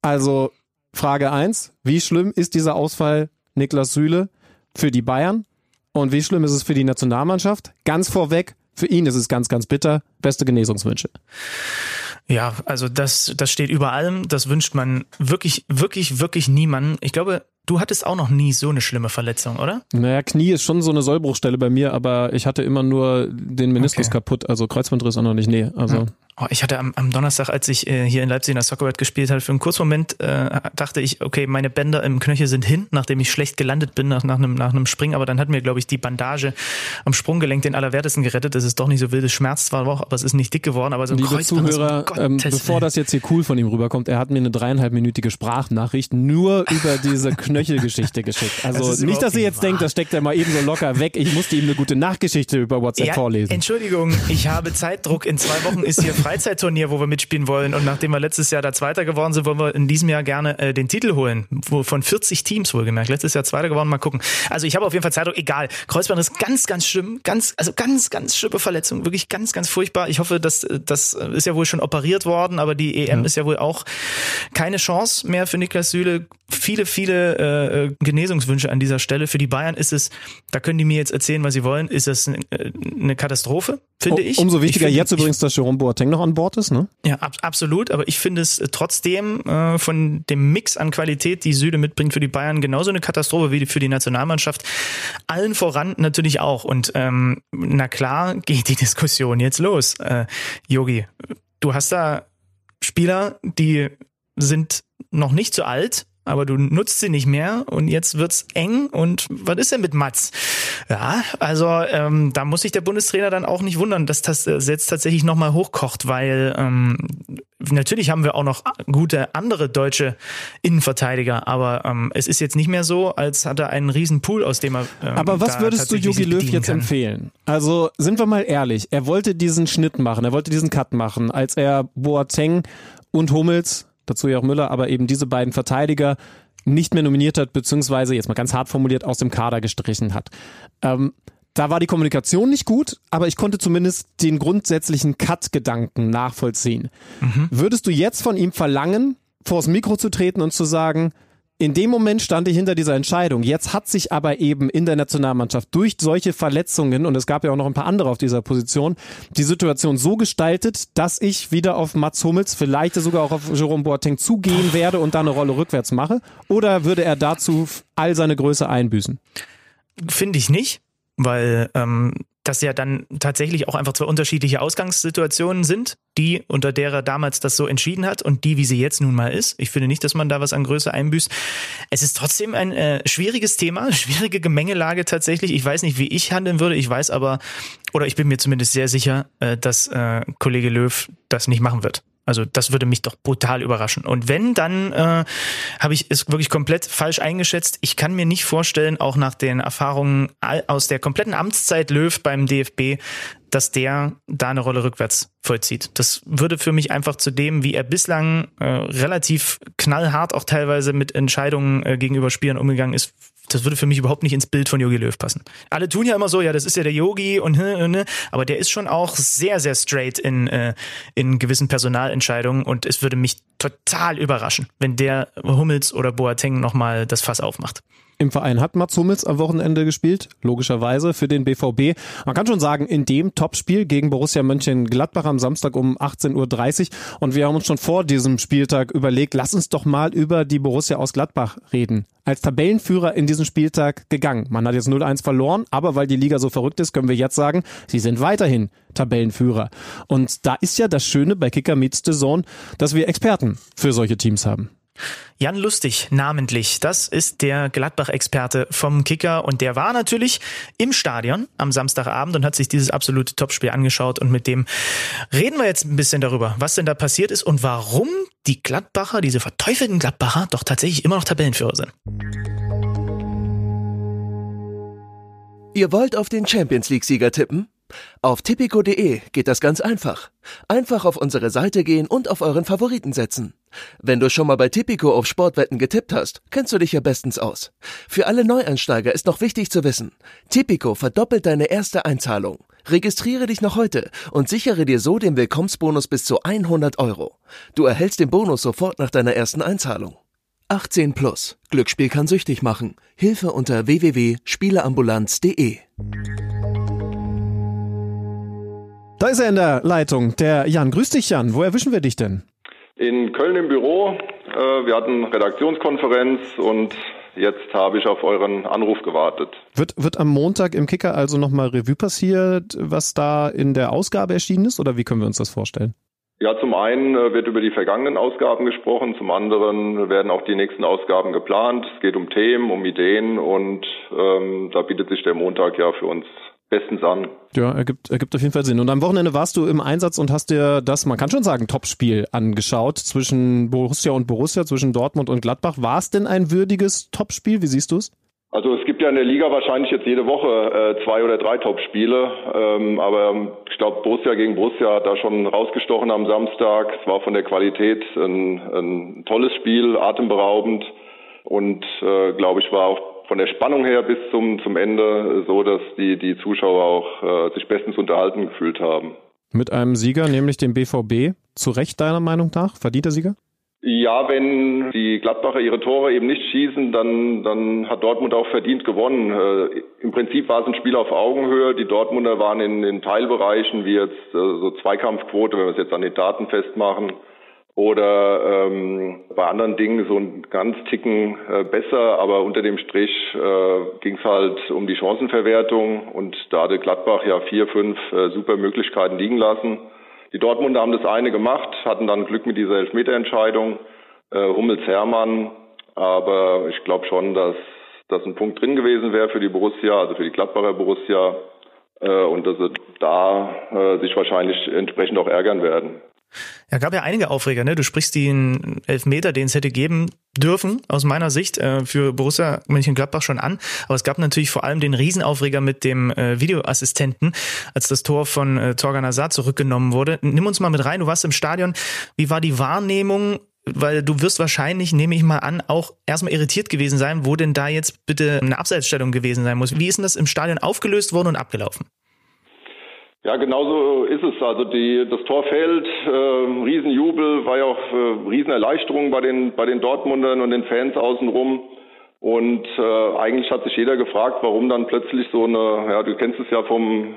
Also Frage eins: wie schlimm ist dieser Ausfall Niklas Süle für die Bayern? Und wie schlimm ist es für die Nationalmannschaft? Ganz vorweg, für ihn ist es ganz, ganz bitter. Beste Genesungswünsche. Ja, also das, das steht über allem. Das wünscht man wirklich, wirklich, wirklich niemandem. Ich glaube, Du hattest auch noch nie so eine schlimme Verletzung, oder? Naja, Knie ist schon so eine Sollbruchstelle bei mir, aber ich hatte immer nur den Meniskus okay. kaputt, also Kreuzbandriss auch noch nicht, nee. Also. Oh, ich hatte am, am Donnerstag, als ich äh, hier in Leipzig in der Soccerworld gespielt habe, für einen kurzen Moment äh, dachte ich, okay, meine Bänder im Knöchel sind hin, nachdem ich schlecht gelandet bin nach, nach, einem, nach einem Spring. Aber dann hat mir, glaube ich, die Bandage am Sprunggelenk den Allerwertesten gerettet. Das ist doch nicht so wildes Schmerz zwar auch, aber es ist nicht dick geworden. Aber so ein Liebe Kreuzband, Zuhörer, um ähm, bevor das jetzt hier cool von ihm rüberkommt, er hat mir eine dreieinhalbminütige Sprachnachricht nur über diese Knöchelgeschichte geschickt. Also Das nicht, dass ihr jetzt denkt, wahr. das steckt er mal eben so locker weg. Ich musste ihm eine gute Nachgeschichte über WhatsApp Ja, vorlesen. Entschuldigung, ich habe Zeitdruck. In zwei Wochen ist hier Freizeitturnier, wo wir mitspielen wollen. Und nachdem wir letztes Jahr da Zweiter geworden sind, wollen wir in diesem Jahr gerne äh, den Titel holen. Wo, von 40 Teams wohlgemerkt. Letztes Jahr Zweiter geworden, mal gucken. Also ich habe auf jeden Fall Zeitdruck. Egal. Kreuzband ist ganz, ganz schlimm. Ganz, also ganz, ganz schlimme Verletzung. Wirklich ganz, ganz furchtbar. Ich hoffe, dass das ist ja wohl schon operiert worden, aber die EM ist ja wohl auch keine Chance mehr für Niklas Süle. Viele, viele äh, äh, Genesungswünsche an dieser Stelle. Für die Bayern ist es, da können die mir jetzt erzählen, was sie wollen, ist es eine, Katastrophe, finde ich. Umso wichtiger ich finde, jetzt übrigens, dass Jerome Boateng noch an Bord ist, ne? Ja, ab, absolut. Aber ich finde es trotzdem äh, von dem Mix an Qualität, die Süle mitbringt für die Bayern, genauso eine Katastrophe wie für die Nationalmannschaft. Allen voran natürlich auch. Und ähm, na klar geht die Diskussion jetzt los. Äh, Yogi, du hast da Spieler, die sind noch nicht so alt, aber du nutzt sie nicht mehr und jetzt wird's eng und was ist denn mit Mats? Ja, also ähm, da muss sich der Bundestrainer dann auch nicht wundern, dass das äh, jetzt tatsächlich nochmal hochkocht, weil ähm, natürlich haben wir auch noch gute andere deutsche Innenverteidiger, aber ähm, es ist jetzt nicht mehr so, als hat er einen riesen Pool, aus dem er ähm, Aber was würdest du Jogi Löw jetzt kann. empfehlen? Also sind wir mal ehrlich, er wollte diesen Schnitt machen, er wollte diesen Cut machen, als er Boateng und Hummels, dazu ja auch Müller, aber eben diese beiden Verteidiger nicht mehr nominiert hat, beziehungsweise jetzt mal ganz hart formuliert aus dem Kader gestrichen hat. Ähm, da war die Kommunikation nicht gut, aber ich konnte zumindest den grundsätzlichen Cut-Gedanken nachvollziehen. Würdest du jetzt von ihm verlangen, vors Mikro zu treten und zu sagen, in dem Moment stand ich hinter dieser Entscheidung. Jetzt hat sich aber eben in der Nationalmannschaft durch solche Verletzungen, und es gab ja auch noch ein paar andere auf dieser Position, die Situation so gestaltet, dass ich wieder auf Mats Hummels, vielleicht sogar auch auf Jerome Boateng zugehen werde und da eine Rolle rückwärts mache? Oder würde er dazu all seine Größe einbüßen? Finde ich nicht, weil ähm, das ja dann tatsächlich auch einfach zwei unterschiedliche Ausgangssituationen sind, die, unter der er damals das so entschieden hat und die, wie sie jetzt nun mal ist. Ich finde nicht, dass man da was an Größe einbüßt. Es ist trotzdem ein äh, schwieriges Thema, schwierige Gemengelage tatsächlich. Ich weiß nicht, wie ich handeln würde. Ich weiß aber, oder ich bin mir zumindest sehr sicher, äh, dass äh, Kollege Löw das nicht machen wird. Also das würde mich doch brutal überraschen. Und wenn, dann äh, habe ich es wirklich komplett falsch eingeschätzt. Ich kann mir nicht vorstellen, auch nach den Erfahrungen aus der kompletten Amtszeit Löw beim DFB, dass der da eine Rolle rückwärts vollzieht. Das würde für mich einfach zu dem, wie er bislang äh, relativ knallhart auch teilweise mit Entscheidungen äh, gegenüber Spielern umgegangen ist, das würde für mich überhaupt nicht ins Bild von Yogi Löw passen. Alle tun ja immer so, ja, das ist ja der Yogi und ne, ne, aber der ist schon auch sehr, sehr straight in, äh, in gewissen Personalentscheidungen und es würde mich total überraschen, wenn der Hummels oder Boateng nochmal das Fass aufmacht. Im Verein hat Mats Hummels am Wochenende gespielt, logischerweise für den BVB. Man kann schon sagen, in dem Topspiel gegen Borussia Mönchengladbach am Samstag um 18.30 Uhr. Und wir haben uns schon vor diesem Spieltag überlegt, lass uns doch mal über die Borussia aus Gladbach reden. Als Tabellenführer in diesen Spieltag gegangen. Man hat jetzt 0-1 verloren, aber weil die Liga so verrückt ist, können wir jetzt sagen, sie sind weiterhin Tabellenführer. Und da ist ja das Schöne bei Kicker Meets the Zone, dass wir Experten für solche Teams haben. Jan Lustig, namentlich. Das ist der Gladbach-Experte vom Kicker und der war natürlich im Stadion am Samstagabend und hat sich dieses absolute Topspiel angeschaut und mit dem reden wir jetzt ein bisschen darüber, was denn da passiert ist und warum die Gladbacher, diese verteufelten Gladbacher, doch tatsächlich immer noch Tabellenführer sind. Ihr wollt auf den Champions League-Sieger tippen? Auf tipico.de geht das ganz einfach. Einfach auf unsere Seite gehen und auf euren Favoriten setzen. Wenn du schon mal bei Tipico auf Sportwetten getippt hast, kennst du dich ja bestens aus. Für alle Neueinsteiger ist noch wichtig zu wissen, Tipico verdoppelt deine erste Einzahlung. Registriere dich noch heute und sichere dir so den Willkommensbonus bis zu 100 Euro. Du erhältst den Bonus sofort nach deiner ersten Einzahlung. 18 plus. Glücksspiel kann süchtig machen. Hilfe unter www.spieleambulanz.de. Da ist er in der Leitung, der Jan. Grüß dich, Jan. Wo erwischen wir dich denn? In Köln im Büro. Äh, wir hatten Redaktionskonferenz und jetzt habe ich auf euren Anruf gewartet. Wird, wird am Montag im Kicker also nochmal Revue passiert, was da in der Ausgabe erschienen ist? Oder wie können wir uns das vorstellen? Ja, zum einen äh, wird über die vergangenen Ausgaben gesprochen, zum anderen werden auch die nächsten Ausgaben geplant. Es geht um Themen, um Ideen und ähm, da bietet sich der Montag ja für uns bestens an. Ja, ergibt, ergibt auf jeden Fall Sinn. Und am Wochenende warst du im Einsatz und hast dir das, man kann schon sagen, Topspiel angeschaut zwischen Borussia und Borussia, zwischen Dortmund und Gladbach. War es denn ein würdiges Topspiel? Wie siehst du es? Also es gibt ja in der Liga wahrscheinlich jetzt jede Woche äh, zwei oder drei Top-Spiele, ähm, aber ich glaube Borussia gegen Borussia hat da schon rausgestochen am Samstag. Es war von der Qualität ein, ein tolles Spiel, atemberaubend und äh, glaube ich war auch von der Spannung her bis zum zum Ende so, dass die die Zuschauer auch äh, sich bestens unterhalten gefühlt haben. Mit einem Sieger, nämlich dem BVB, zu Recht deiner Meinung nach, verdienter Sieger? Ja, wenn die Gladbacher ihre Tore eben nicht schießen, dann, dann hat Dortmund auch verdient gewonnen. Äh, Im Prinzip war es ein Spiel auf Augenhöhe. Die Dortmunder waren in den Teilbereichen, wie jetzt äh, so Zweikampfquote, wenn wir es jetzt an den Daten festmachen, oder ähm, bei anderen Dingen so ein ganz Ticken äh, besser, aber unter dem Strich äh, ging es halt um die Chancenverwertung und da hatte Gladbach ja vier, fünf äh, super Möglichkeiten liegen lassen. Die Dortmunder haben das eine gemacht, hatten dann Glück mit dieser Elfmeterentscheidung, äh, Hummels Hermann, aber ich glaube schon, dass, dass ein Punkt drin gewesen wäre für die Borussia, also für die Gladbacher Borussia, äh, und dass sie da äh, sich wahrscheinlich entsprechend auch ärgern werden. Ja, gab ja einige Aufreger, ne? Du sprichst den Elfmeter, den es hätte geben dürfen, aus meiner Sicht, äh, für Borussia Mönchengladbach schon an. Aber es gab natürlich vor allem den Riesenaufreger mit dem äh, Videoassistenten, als das Tor von äh, Torgan Azad zurückgenommen wurde. Nimm uns mal mit rein, du warst im Stadion. Wie war die Wahrnehmung? Weil du wirst wahrscheinlich, nehme ich mal an, auch erstmal irritiert gewesen sein, wo denn da jetzt bitte eine Abseitsstellung gewesen sein muss. Wie ist denn das im Stadion aufgelöst worden und abgelaufen? Ja, genauso ist es. Also die, das Tor fällt, äh, Riesenjubel, war ja auch äh, Riesenerleichterung bei den, bei den Dortmundern und den Fans außenrum. Und äh, eigentlich hat sich jeder gefragt, warum dann plötzlich so eine, ja, du kennst es ja vom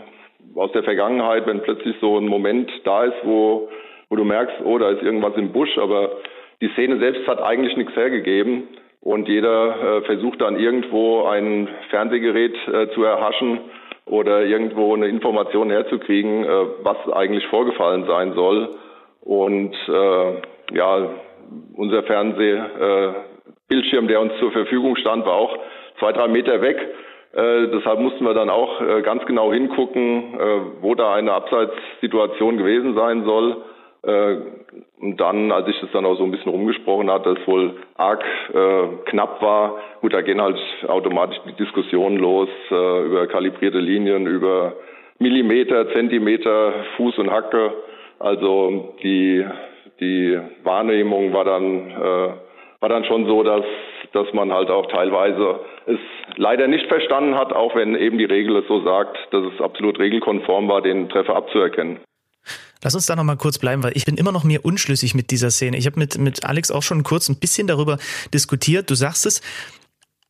aus der Vergangenheit, wenn plötzlich so ein Moment da ist, wo, wo du merkst, oh, da ist irgendwas im Busch, aber die Szene selbst hat eigentlich nichts hergegeben. Und jeder äh, versucht dann irgendwo ein Fernsehgerät äh, zu erhaschen oder irgendwo eine Information herzukriegen, äh, was eigentlich vorgefallen sein soll. Und äh, ja, unser Fernsehbildschirm, äh, der uns zur Verfügung stand, war auch zwei, drei Meter weg. Äh, deshalb mussten wir dann auch äh, ganz genau hingucken, äh, wo da eine Abseitssituation gewesen sein soll. Äh, und dann, als ich das dann auch so ein bisschen rumgesprochen hatte, dass es wohl arg äh, knapp war, gut, da gehen halt automatisch die Diskussionen los äh, über kalibrierte Linien, über Millimeter, Zentimeter, Fuß und Hacke. Also die, die Wahrnehmung war dann, äh, war dann schon so, dass, dass man halt auch teilweise es leider nicht verstanden hat, auch wenn eben die Regel es so sagt, dass es absolut regelkonform war, den Treffer abzuerkennen. Lass uns da noch mal kurz bleiben, weil ich bin immer noch mir unschlüssig mit dieser Szene. Ich habe mit, mit Alex auch schon kurz ein bisschen darüber diskutiert. Du sagst es,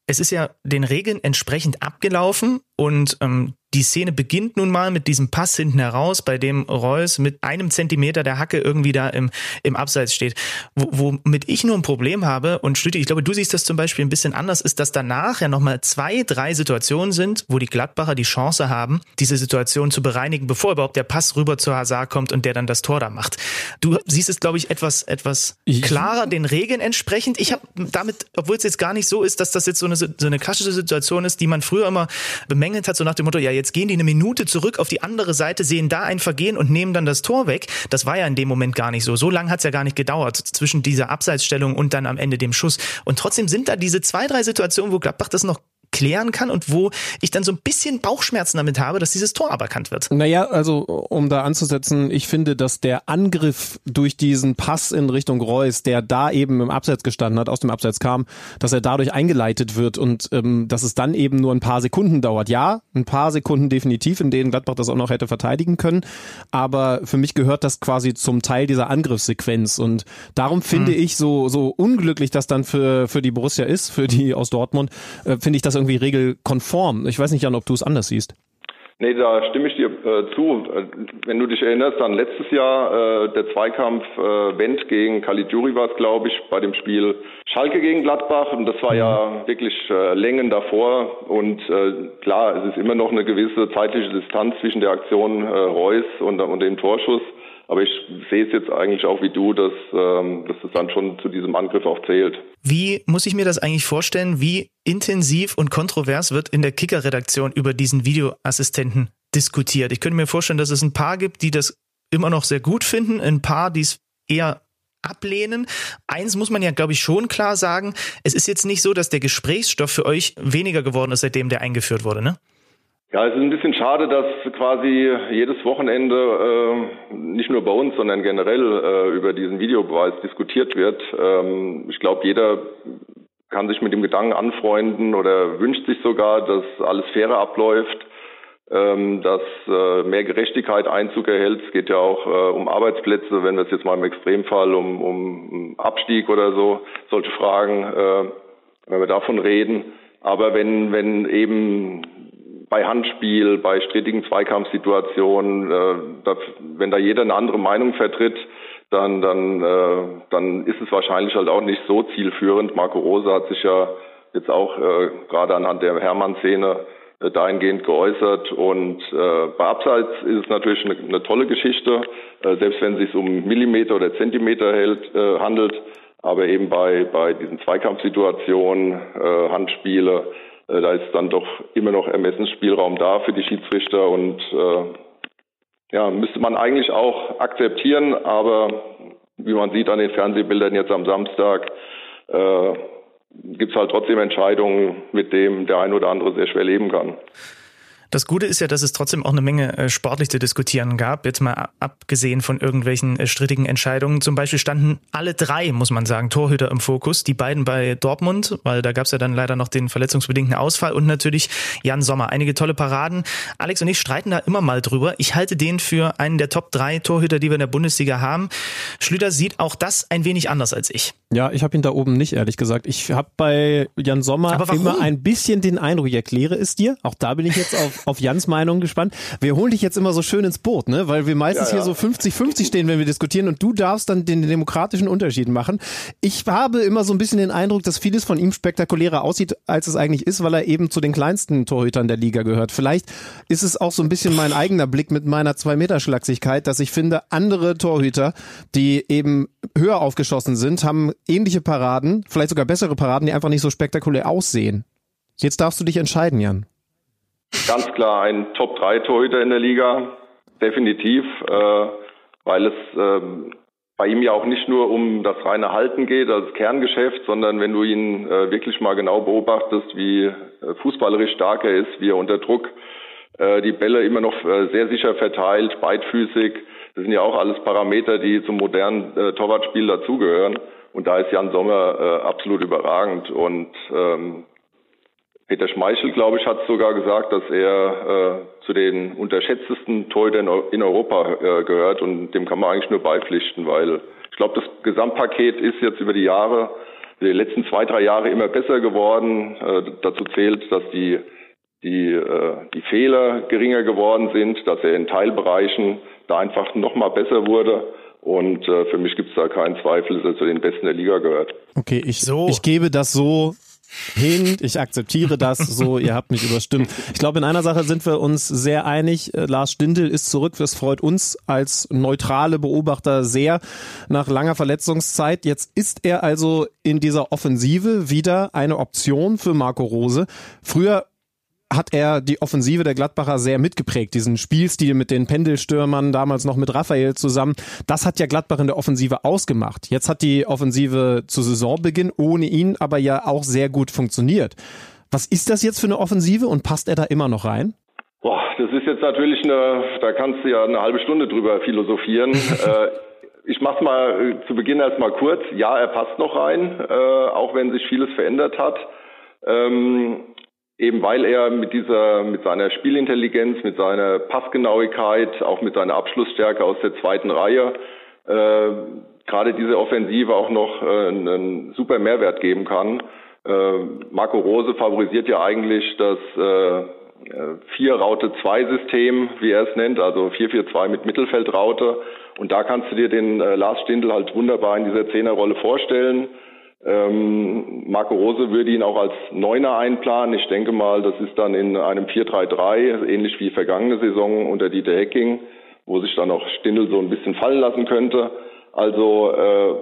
es ist ja den Regeln entsprechend abgelaufen und ähm, die Szene beginnt nun mal mit diesem Pass hinten heraus, bei dem Reus mit einem Zentimeter der Hacke irgendwie da im, im Abseits steht. Wo, womit ich nur ein Problem habe, und Stütti, ich glaube, du siehst das zum Beispiel ein bisschen anders, ist, dass danach ja nochmal zwei, drei Situationen sind, wo die Gladbacher die Chance haben, diese Situation zu bereinigen, bevor überhaupt der Pass rüber zu Hazard kommt und der dann das Tor da macht. Du siehst es, glaube ich, etwas, etwas klarer den Regeln entsprechend. Ich habe damit, obwohl es jetzt gar nicht so ist, dass das jetzt so eine, so eine klassische Situation ist, die man früher immer bemängelt hat, so nach dem Motto, ja, jetzt gehen die eine Minute zurück auf die andere Seite, sehen da ein Vergehen und nehmen dann das Tor weg. Das war ja in dem Moment gar nicht so. So lange hat es ja gar nicht gedauert zwischen dieser Abseitsstellung und dann am Ende dem Schuss. Und trotzdem sind da diese zwei, drei Situationen, wo Gladbach das noch klären kann und wo ich dann so ein bisschen Bauchschmerzen damit habe, dass dieses Tor aberkannt wird. Naja, also um da anzusetzen, ich finde, dass der Angriff durch diesen Pass in Richtung Reus, der da eben im Abseits gestanden hat, aus dem Abseits kam, dass er dadurch eingeleitet wird und ähm, dass es dann eben nur ein paar Sekunden dauert. Ja, ein paar Sekunden definitiv, in denen Gladbach das auch noch hätte verteidigen können, aber für mich gehört das quasi zum Teil dieser Angriffssequenz und darum finde hm. ich so so unglücklich, dass dann für für die Borussia ist, für die aus Dortmund, äh, finde ich das irgendwie regelkonform. Ich weiß nicht, Jan, ob du es anders siehst. Nee, da stimme ich dir äh, zu. Wenn du dich erinnerst, dann letztes Jahr äh, der Zweikampf äh, Wendt gegen Caligiuri war es, glaube ich, bei dem Spiel Schalke gegen Gladbach. Und das war mhm. ja wirklich äh, Längen davor. Und äh, klar, es ist immer noch eine gewisse zeitliche Distanz zwischen der Aktion äh, Reus und, und dem Torschuss. Aber ich sehe es jetzt eigentlich auch wie du, dass, ähm, dass es dann schon zu diesem Angriff auch zählt. Wie muss ich mir das eigentlich vorstellen? Wie intensiv und kontrovers wird in der Kicker-Redaktion über diesen Videoassistenten diskutiert? Ich könnte mir vorstellen, dass es ein paar gibt, die das immer noch sehr gut finden, ein paar, die es eher ablehnen. Eins muss man ja, glaube ich, schon klar sagen. Es ist jetzt nicht so, dass der Gesprächsstoff für euch weniger geworden ist, seitdem der eingeführt wurde, ne? Ja, es ist ein bisschen schade, dass quasi jedes Wochenende äh, nicht nur bei uns, sondern generell äh, über diesen Videobeweis diskutiert wird. Ähm, ich glaube, jeder kann sich mit dem Gedanken anfreunden oder wünscht sich sogar, dass alles fairer abläuft, ähm, dass äh, mehr Gerechtigkeit Einzug erhält. Es geht ja auch äh, um Arbeitsplätze, wenn wir es jetzt mal im Extremfall um, um Abstieg oder so, solche Fragen, äh, wenn wir davon reden. Aber wenn, wenn eben bei Handspiel, bei strittigen Zweikampfsituationen, äh, wenn da jeder eine andere Meinung vertritt, dann, dann, äh, dann ist es wahrscheinlich halt auch nicht so zielführend. Marco Rose hat sich ja jetzt auch äh, gerade anhand der Hermann-Szene äh, dahingehend geäußert. Und äh, bei Abseits ist es natürlich eine, eine tolle Geschichte, äh, selbst wenn es sich um Millimeter oder Zentimeter hält, äh, handelt. Aber eben bei, bei diesen Zweikampfsituationen, äh, Handspiele, da ist dann doch immer noch Ermessensspielraum da für die Schiedsrichter und äh, ja, müsste man eigentlich auch akzeptieren, aber wie man sieht an den Fernsehbildern jetzt am Samstag, äh, gibt es halt trotzdem Entscheidungen, mit denen der ein oder andere sehr schwer leben kann. Das Gute ist ja, dass es trotzdem auch eine Menge äh, sportlich zu diskutieren gab, jetzt mal abgesehen von irgendwelchen äh, strittigen Entscheidungen. Zum Beispiel standen alle drei, muss man sagen, Torhüter im Fokus. Die beiden bei Dortmund, weil da gab es ja dann leider noch den verletzungsbedingten Ausfall und natürlich Jan Sommer. Einige tolle Paraden. Alex und ich streiten da immer mal drüber. Ich halte den für einen der Top drei Torhüter, die wir in der Bundesliga haben. Schlüter sieht auch das ein wenig anders als ich. Ja, ich habe ihn da oben nicht, ehrlich gesagt. Ich habe bei Jan Sommer immer ein bisschen den Eindruck, ich erkläre es dir. Auch da bin ich jetzt auf auf Jans Meinung gespannt. Wir holen dich jetzt immer so schön ins Boot, ne? Weil wir meistens ja, ja. hier so 50-50 stehen, wenn wir diskutieren und du darfst dann den demokratischen Unterschied machen. Ich habe immer so ein bisschen den Eindruck, dass vieles von ihm spektakulärer aussieht, als es eigentlich ist, weil er eben zu den kleinsten Torhütern der Liga gehört. Vielleicht ist es auch so ein bisschen mein eigener Blick mit meiner zwei Meter Schlagsigkeit, dass ich finde, andere Torhüter, die eben höher aufgeschossen sind, haben ähnliche Paraden, vielleicht sogar bessere Paraden, die einfach nicht so spektakulär aussehen. Jetzt darfst du dich entscheiden, Jan ganz klar ein Top-3-Torhüter in der Liga, definitiv, äh, weil es äh, bei ihm ja auch nicht nur um das reine Halten geht, das Kerngeschäft, sondern wenn du ihn äh, wirklich mal genau beobachtest, wie äh, fußballerisch stark er ist, wie er unter Druck äh, die Bälle immer noch äh, sehr sicher verteilt, beidfüßig, das sind ja auch alles Parameter, die zum modernen äh, Torwartspiel dazugehören. Und da ist Jan Sommer äh, absolut überragend. Und ähm, Peter Schmeichel, glaube ich, hat sogar gesagt, dass er äh, zu den unterschätztesten Torhütern in Europa äh, gehört und dem kann man eigentlich nur beipflichten, weil ich glaube, das Gesamtpaket ist jetzt über die Jahre, die letzten zwei, drei Jahre immer besser geworden. Äh, dazu zählt, dass die, die, äh, die Fehler geringer geworden sind, dass er in Teilbereichen da einfach noch mal besser wurde. Und äh, für mich gibt es da keinen Zweifel, dass er zu den Besten der Liga gehört. Okay, ich, so. ich gebe das so hin, ich akzeptiere das so, ihr habt mich überstimmt. Ich glaube, in einer Sache sind wir uns sehr einig. Äh, Lars Stindl ist zurück, das freut uns als neutrale Beobachter sehr nach langer Verletzungszeit. Jetzt ist er also in dieser Offensive wieder eine Option für Marco Rose. Früher hat er die Offensive der Gladbacher sehr mitgeprägt, diesen Spielstil mit den Pendelstürmern, damals noch mit Raphael zusammen. Das hat ja Gladbach in der Offensive ausgemacht. Jetzt hat die Offensive zu Saisonbeginn ohne ihn aber ja auch sehr gut funktioniert. Was ist das jetzt für eine Offensive und passt er da immer noch rein? Boah, das ist jetzt natürlich eine, da kannst du ja eine halbe Stunde drüber philosophieren. äh, ich mach's mal äh, zu Beginn erstmal kurz. Ja, er passt noch rein, äh, auch wenn sich vieles verändert hat. Ähm, eben weil er mit dieser, mit seiner Spielintelligenz, mit seiner Passgenauigkeit, auch mit seiner Abschlussstärke aus der zweiten Reihe, äh, gerade diese Offensive auch noch äh, einen super Mehrwert geben kann. Äh, Marco Rose favorisiert ja eigentlich das äh, Vier-Raute-2-System, wie er es nennt, also 4-4-2 mit Mittelfeldraute. Und da kannst du dir den äh, Lars Stindl halt wunderbar in dieser Zehnerrolle vorstellen. Ähm, Marco Rose würde ihn auch als Neuner einplanen. Ich denke mal, das ist dann in einem 4-3-3, ähnlich wie vergangene Saison unter Dieter Hecking. wo sich dann auch Stindl so ein bisschen fallen lassen könnte. Also äh,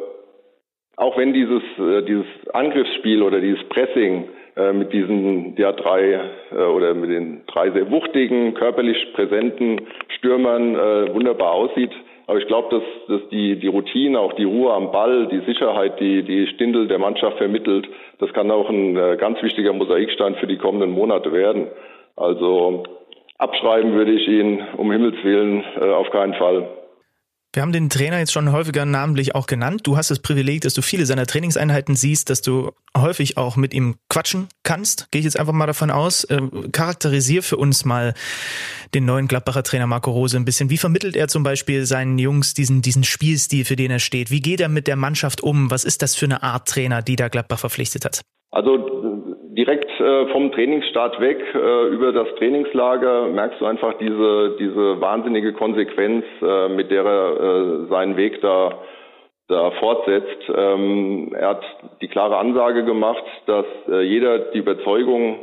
auch wenn dieses, äh, dieses Angriffsspiel oder dieses Pressing äh, mit diesen ja, drei äh, oder mit den drei sehr wuchtigen, körperlich präsenten Stürmern äh, wunderbar aussieht, aber ich glaube, dass, dass die, die Routine, auch die Ruhe am Ball, die Sicherheit, die, die Stindel der Mannschaft vermittelt, das kann auch ein äh, ganz wichtiger Mosaikstein für die kommenden Monate werden. Also abschreiben würde ich ihn um Himmels Willen äh, auf keinen Fall. Wir haben den Trainer jetzt schon häufiger namentlich auch genannt. Du hast das Privileg, dass du viele seiner Trainingseinheiten siehst, dass du häufig auch mit ihm quatschen kannst. Gehe ich jetzt einfach mal davon aus. Äh, charakterisier für uns mal den neuen Gladbacher Trainer Marco Rose ein bisschen. Wie vermittelt er zum Beispiel seinen Jungs diesen, diesen Spielstil, für den er steht? Wie geht er mit der Mannschaft um? Was ist das für eine Art Trainer, die da Gladbach verpflichtet hat? Also direkt äh, vom Trainingsstart weg äh, über das Trainingslager merkst du einfach diese, diese wahnsinnige Konsequenz, äh, mit der er äh, seinen Weg da, da fortsetzt. Ähm, er hat die klare Ansage gemacht, dass äh, jeder die Überzeugung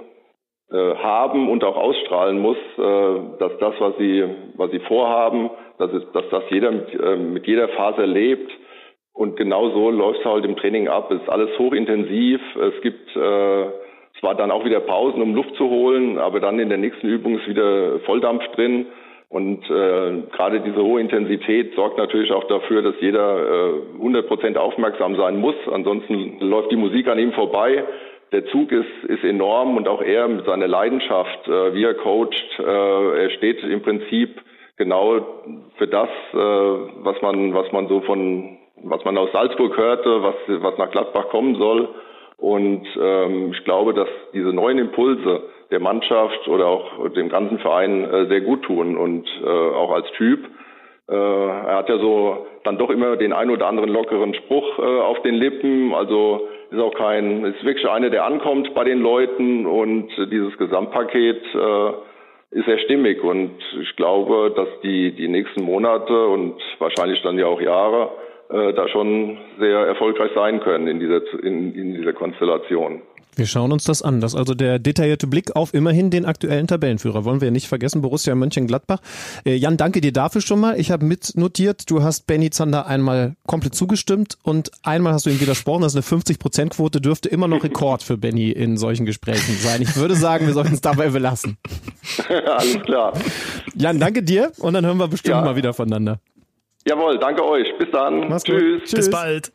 äh, haben und auch ausstrahlen muss, dass das, was sie, was sie vorhaben, dass, es, dass das jeder mit, mit jeder Phase lebt. Und genau so läuft es halt im Training ab. Es ist alles hochintensiv. Es gibt äh, es war dann auch wieder Pausen, um Luft zu holen, aber dann in der nächsten Übung ist wieder Volldampf drin. Und äh, gerade diese hohe Intensität sorgt natürlich auch dafür, dass jeder äh, 100 Prozent aufmerksam sein muss. Ansonsten läuft die Musik an ihm vorbei. Der Zug ist, ist enorm und auch er mit seiner Leidenschaft, äh, wie er coacht, äh, er steht im Prinzip genau für das, äh, was man, was man so von, was man aus Salzburg hörte, was, was nach Gladbach kommen soll. Und ähm, ich glaube, dass diese neuen Impulse der Mannschaft oder auch dem ganzen Verein äh, sehr gut tun und äh, auch als Typ. Äh, er hat ja so dann doch immer den ein oder anderen lockeren Spruch äh, auf den Lippen. Also ist auch kein, ist wirklich einer, der ankommt bei den Leuten und dieses Gesamtpaket äh, ist sehr stimmig und ich glaube, dass die die nächsten Monate und wahrscheinlich dann ja auch Jahre äh, da schon sehr erfolgreich sein können in dieser, in, in dieser Konstellation. Wir schauen uns das an. Das ist also der detaillierte Blick auf immerhin den aktuellen Tabellenführer. Wollen wir nicht vergessen, Borussia Mönchengladbach. Äh, Jan, danke dir dafür schon mal. Ich habe mitnotiert, du hast Benny Zander einmal komplett zugestimmt und einmal hast du ihm widersprochen. Das ist eine 50-Prozent-Quote, dürfte immer noch Rekord für Benny in solchen Gesprächen sein. Ich würde sagen, wir sollten es dabei belassen. Alles klar. Jan, danke dir und dann hören wir bestimmt ja. mal wieder voneinander. Jawohl, danke euch. Bis dann. Mach's Tschüss. Tschüss. Bis bald.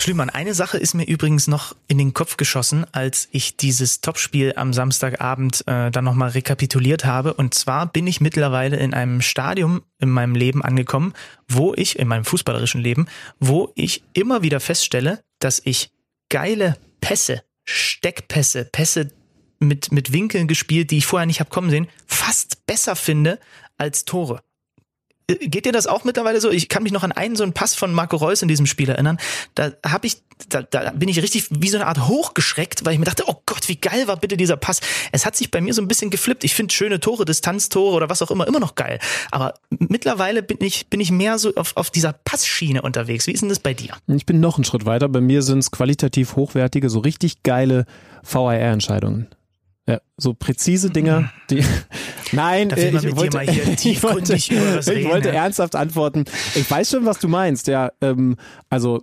Schlümann, eine Sache ist mir übrigens noch in den Kopf geschossen, als ich dieses Topspiel am Samstagabend äh, dann nochmal rekapituliert habe. Und zwar bin ich mittlerweile in einem Stadium in meinem Leben angekommen, wo ich, in meinem fußballerischen Leben, wo ich immer wieder feststelle, dass ich geile Pässe, Steckpässe, Pässe, mit, mit Winkeln gespielt, die ich vorher nicht habe kommen sehen, fast besser finde als Tore. Äh, geht dir das auch mittlerweile so? Ich kann mich noch an einen so einen Pass von Marco Reus in diesem Spiel erinnern. Da habe ich, da, da bin ich richtig wie so eine Art hochgeschreckt, weil ich mir dachte, oh Gott, wie geil war bitte dieser Pass. Es hat sich bei mir so ein bisschen geflippt. Ich finde schöne Tore, Distanztore oder was auch immer immer noch geil. Aber mittlerweile bin ich bin ich mehr so auf, auf dieser Passschiene unterwegs. Wie ist denn das bei dir? Ich bin noch einen Schritt weiter. Bei mir sind es qualitativ hochwertige, so richtig geile VAR-Entscheidungen. Ja, so präzise Dinger, die. Nein, äh, ich, wollte, ich, wollte, ich wollte, ernsthaft antworten. Ich weiß schon, was du meinst. Ja, ähm, also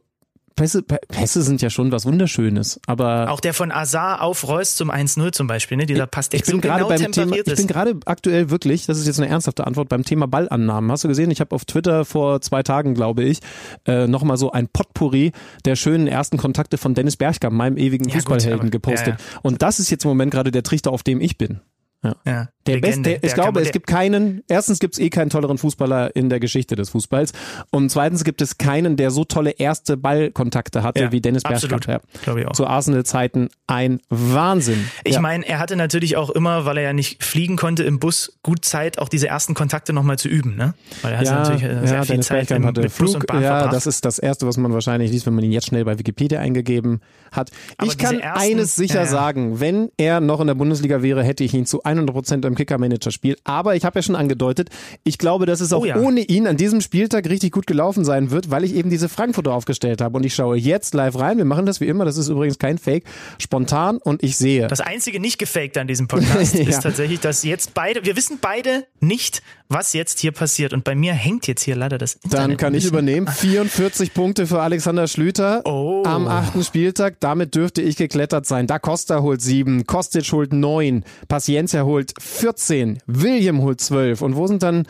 Pässe, Pässe sind ja schon was Wunderschönes, aber auch der von Azar auf Reus zum 1-0 zum Beispiel, ne? Dieser Pass, der ich bin so gerade genau beim Thema. Ich bin gerade aktuell wirklich, das ist jetzt eine ernsthafte Antwort beim Thema Ballannahmen. Hast du gesehen? Ich habe auf Twitter vor zwei Tagen, glaube ich, äh, noch mal so ein Potpourri der schönen ersten Kontakte von Dennis Bergkamp, meinem ewigen ja, Fußballhelden, gut, gepostet. Ja, ja. Und das ist jetzt im Moment gerade der Trichter, auf dem ich bin. Ja. ja. Der Legende. beste, ich der glaube, es gibt keinen, erstens gibt es eh keinen tolleren Fußballer in der Geschichte des Fußballs und zweitens gibt es keinen, der so tolle erste Ballkontakte hatte ja, wie Dennis Bergkamp. Ja. Glaube ich auch. Zu Arsenal-Zeiten ein Wahnsinn. Ich ja. meine, er hatte natürlich auch immer, weil er ja nicht fliegen konnte im Bus, gut Zeit, auch diese ersten Kontakte nochmal zu üben, ne? Weil er hat ja, natürlich äh, sehr viel Dennis Zeit im, hatte mit Flug, Bus und Bahn Ja, verbracht. das ist das Erste, was man wahrscheinlich liest, wenn man ihn jetzt schnell bei Wikipedia eingegeben hat. Aber ich kann ersten, eines sicher sagen, wenn er noch in der Bundesliga wäre, hätte ich ihn zu 100 Prozent beim Kicker-Manager-Spiel. Aber ich habe ja schon angedeutet, ich glaube, dass es auch Oh ja. ohne ihn an diesem Spieltag richtig gut gelaufen sein wird, weil ich eben diese Frankfurter aufgestellt habe. Und ich schaue jetzt live rein. Wir machen das wie immer, das ist übrigens kein Fake, spontan und ich sehe. Das einzige nicht gefaked an diesem Podcast Ja. ist tatsächlich, dass jetzt beide, wir wissen beide nicht, was jetzt hier passiert. Und bei mir hängt jetzt hier leider das Internet. Dann kann ich übernehmen. 44 Punkte für Alexander Schlüter Oh. am achten Spieltag. Damit dürfte ich geklettert sein. Da Costa holt sieben, Kostic holt neun, Paciencia holt 14, William holt 12. Und wo sind dann,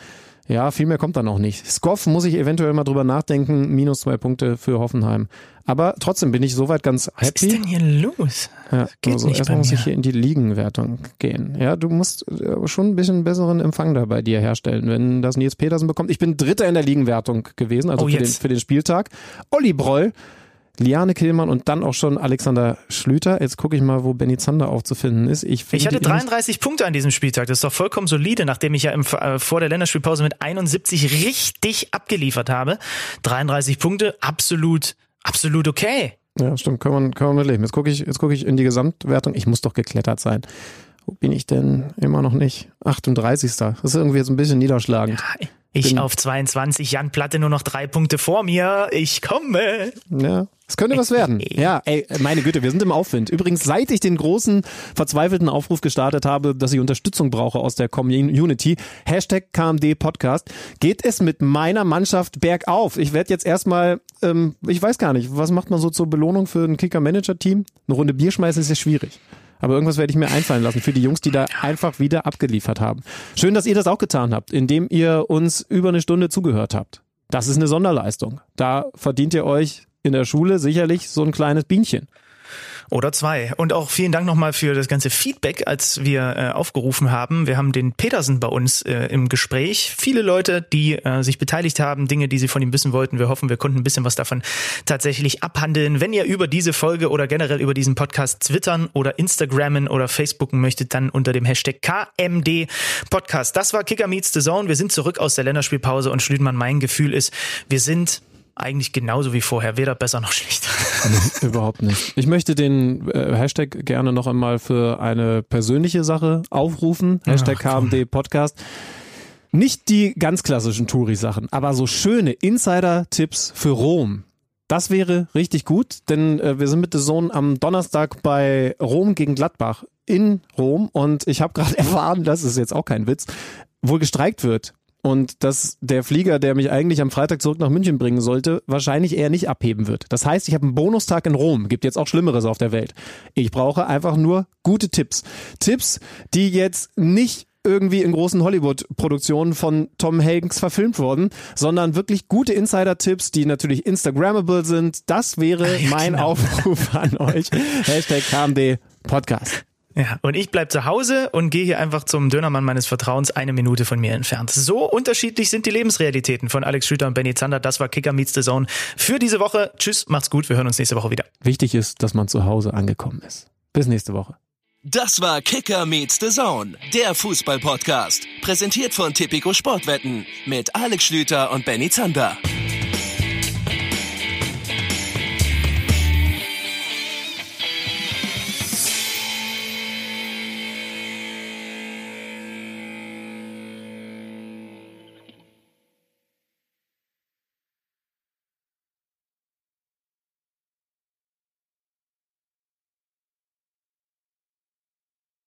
ja, viel mehr kommt dann auch nicht. Skoff muss ich eventuell mal drüber nachdenken. Minus zwei Punkte für Hoffenheim. Aber trotzdem bin ich soweit ganz Was ist happy. denn hier los? Ja, Geht also nicht erstmal muss ich hier in die Ligenwertung gehen. Ja, du musst äh, schon ein bisschen besseren Empfang da bei dir herstellen, wenn das Nils Petersen bekommt. Ich bin Dritter in der Ligenwertung gewesen, also Oh, für, den, für den Spieltag. Olli Broll, Liane Killmann und dann auch schon Alexander Schlüter. Jetzt gucke ich mal, wo Benny Zander aufzufinden ist. Ich, Ich hatte ihn nicht- 33 Punkte an diesem Spieltag. Das ist doch vollkommen solide, nachdem ich ja im, äh, vor der Länderspielpause mit 71 richtig abgeliefert habe. 33 Punkte, absolut, absolut okay. Ja, stimmt, kann man, kann man mitleben. Jetzt gucke ich, jetzt gucke ich in die Gesamtwertung. Ich muss doch geklettert sein. Wo bin ich denn? Immer noch nicht. 38. Das ist irgendwie jetzt ein bisschen niederschlagend. Ich Bin- auf 22, Jan Platte nur noch drei Punkte vor mir. Ich komme. Ja, es könnte was werden. Ja, ey, meine Güte, wir sind im Aufwind. Übrigens, seit ich den großen, verzweifelten Aufruf gestartet habe, dass ich Unterstützung brauche aus der Community, Hashtag KMD Podcast, geht es mit meiner Mannschaft bergauf. Ich werde jetzt erstmal, ähm, ich weiß gar nicht, was macht man so zur Belohnung für ein Kicker-Manager-Team? Eine Runde Bier schmeißen ist ja schwierig. Aber irgendwas werde ich mir einfallen lassen für die Jungs, die da einfach wieder abgeliefert haben. Schön, dass ihr das auch getan habt, indem ihr uns über eine Stunde zugehört habt. Das ist eine Sonderleistung. Da verdient ihr euch in der Schule sicherlich so ein kleines Bienchen. Oder zwei. Und auch vielen Dank nochmal für das ganze Feedback, als wir äh, aufgerufen haben. Wir haben den Petersen bei uns äh, im Gespräch. Viele Leute, die äh, sich beteiligt haben, Dinge, die sie von ihm wissen wollten. Wir hoffen, wir konnten ein bisschen was davon tatsächlich abhandeln. Wenn ihr über diese Folge oder generell über diesen Podcast twittern oder Instagrammen oder Facebooken möchtet, dann unter dem Hashtag KMD Podcast. Das war Kicker Meets the Zone. Wir sind zurück aus der Länderspielpause und Schlüdmann, mein Gefühl ist, wir sind eigentlich genauso wie vorher, weder besser noch schlechter. Überhaupt nicht. Ich möchte den äh, Hashtag gerne noch einmal für eine persönliche Sache aufrufen. Hashtag KMD Podcast. Nicht die ganz klassischen Touri-Sachen, aber so schöne Insider-Tipps für Rom. Das wäre richtig gut, denn äh, wir sind mit der Sohn am Donnerstag bei Rom gegen Gladbach in Rom und ich habe gerade erfahren, das ist jetzt auch kein Witz, wohl gestreikt wird. Und dass der Flieger, der mich eigentlich am Freitag zurück nach München bringen sollte, wahrscheinlich eher nicht abheben wird. Das heißt, ich habe einen Bonustag in Rom. Gibt jetzt auch Schlimmeres auf der Welt. Ich brauche einfach nur gute Tipps. Tipps, die jetzt nicht irgendwie in großen Hollywood-Produktionen von Tom Hanks verfilmt wurden, sondern wirklich gute Insider-Tipps, die natürlich Instagrammable sind. Das wäre mein genau. Aufruf an euch. Hashtag KMD Podcast. Ja, und ich bleib zu Hause und gehe hier einfach zum Dönermann meines Vertrauens eine Minute von mir entfernt. So unterschiedlich sind die Lebensrealitäten von Alex Schlüter und Benny Zander. Das war Kicker Meets the Zone für diese Woche. Tschüss, macht's gut, wir hören uns nächste Woche wieder. Wichtig ist, dass man zu Hause angekommen ist. Bis nächste Woche. Das war Kicker meets the Zone, der Fußball-Podcast. Präsentiert von Tipico Sportwetten mit Alex Schlüter und Benny Zander.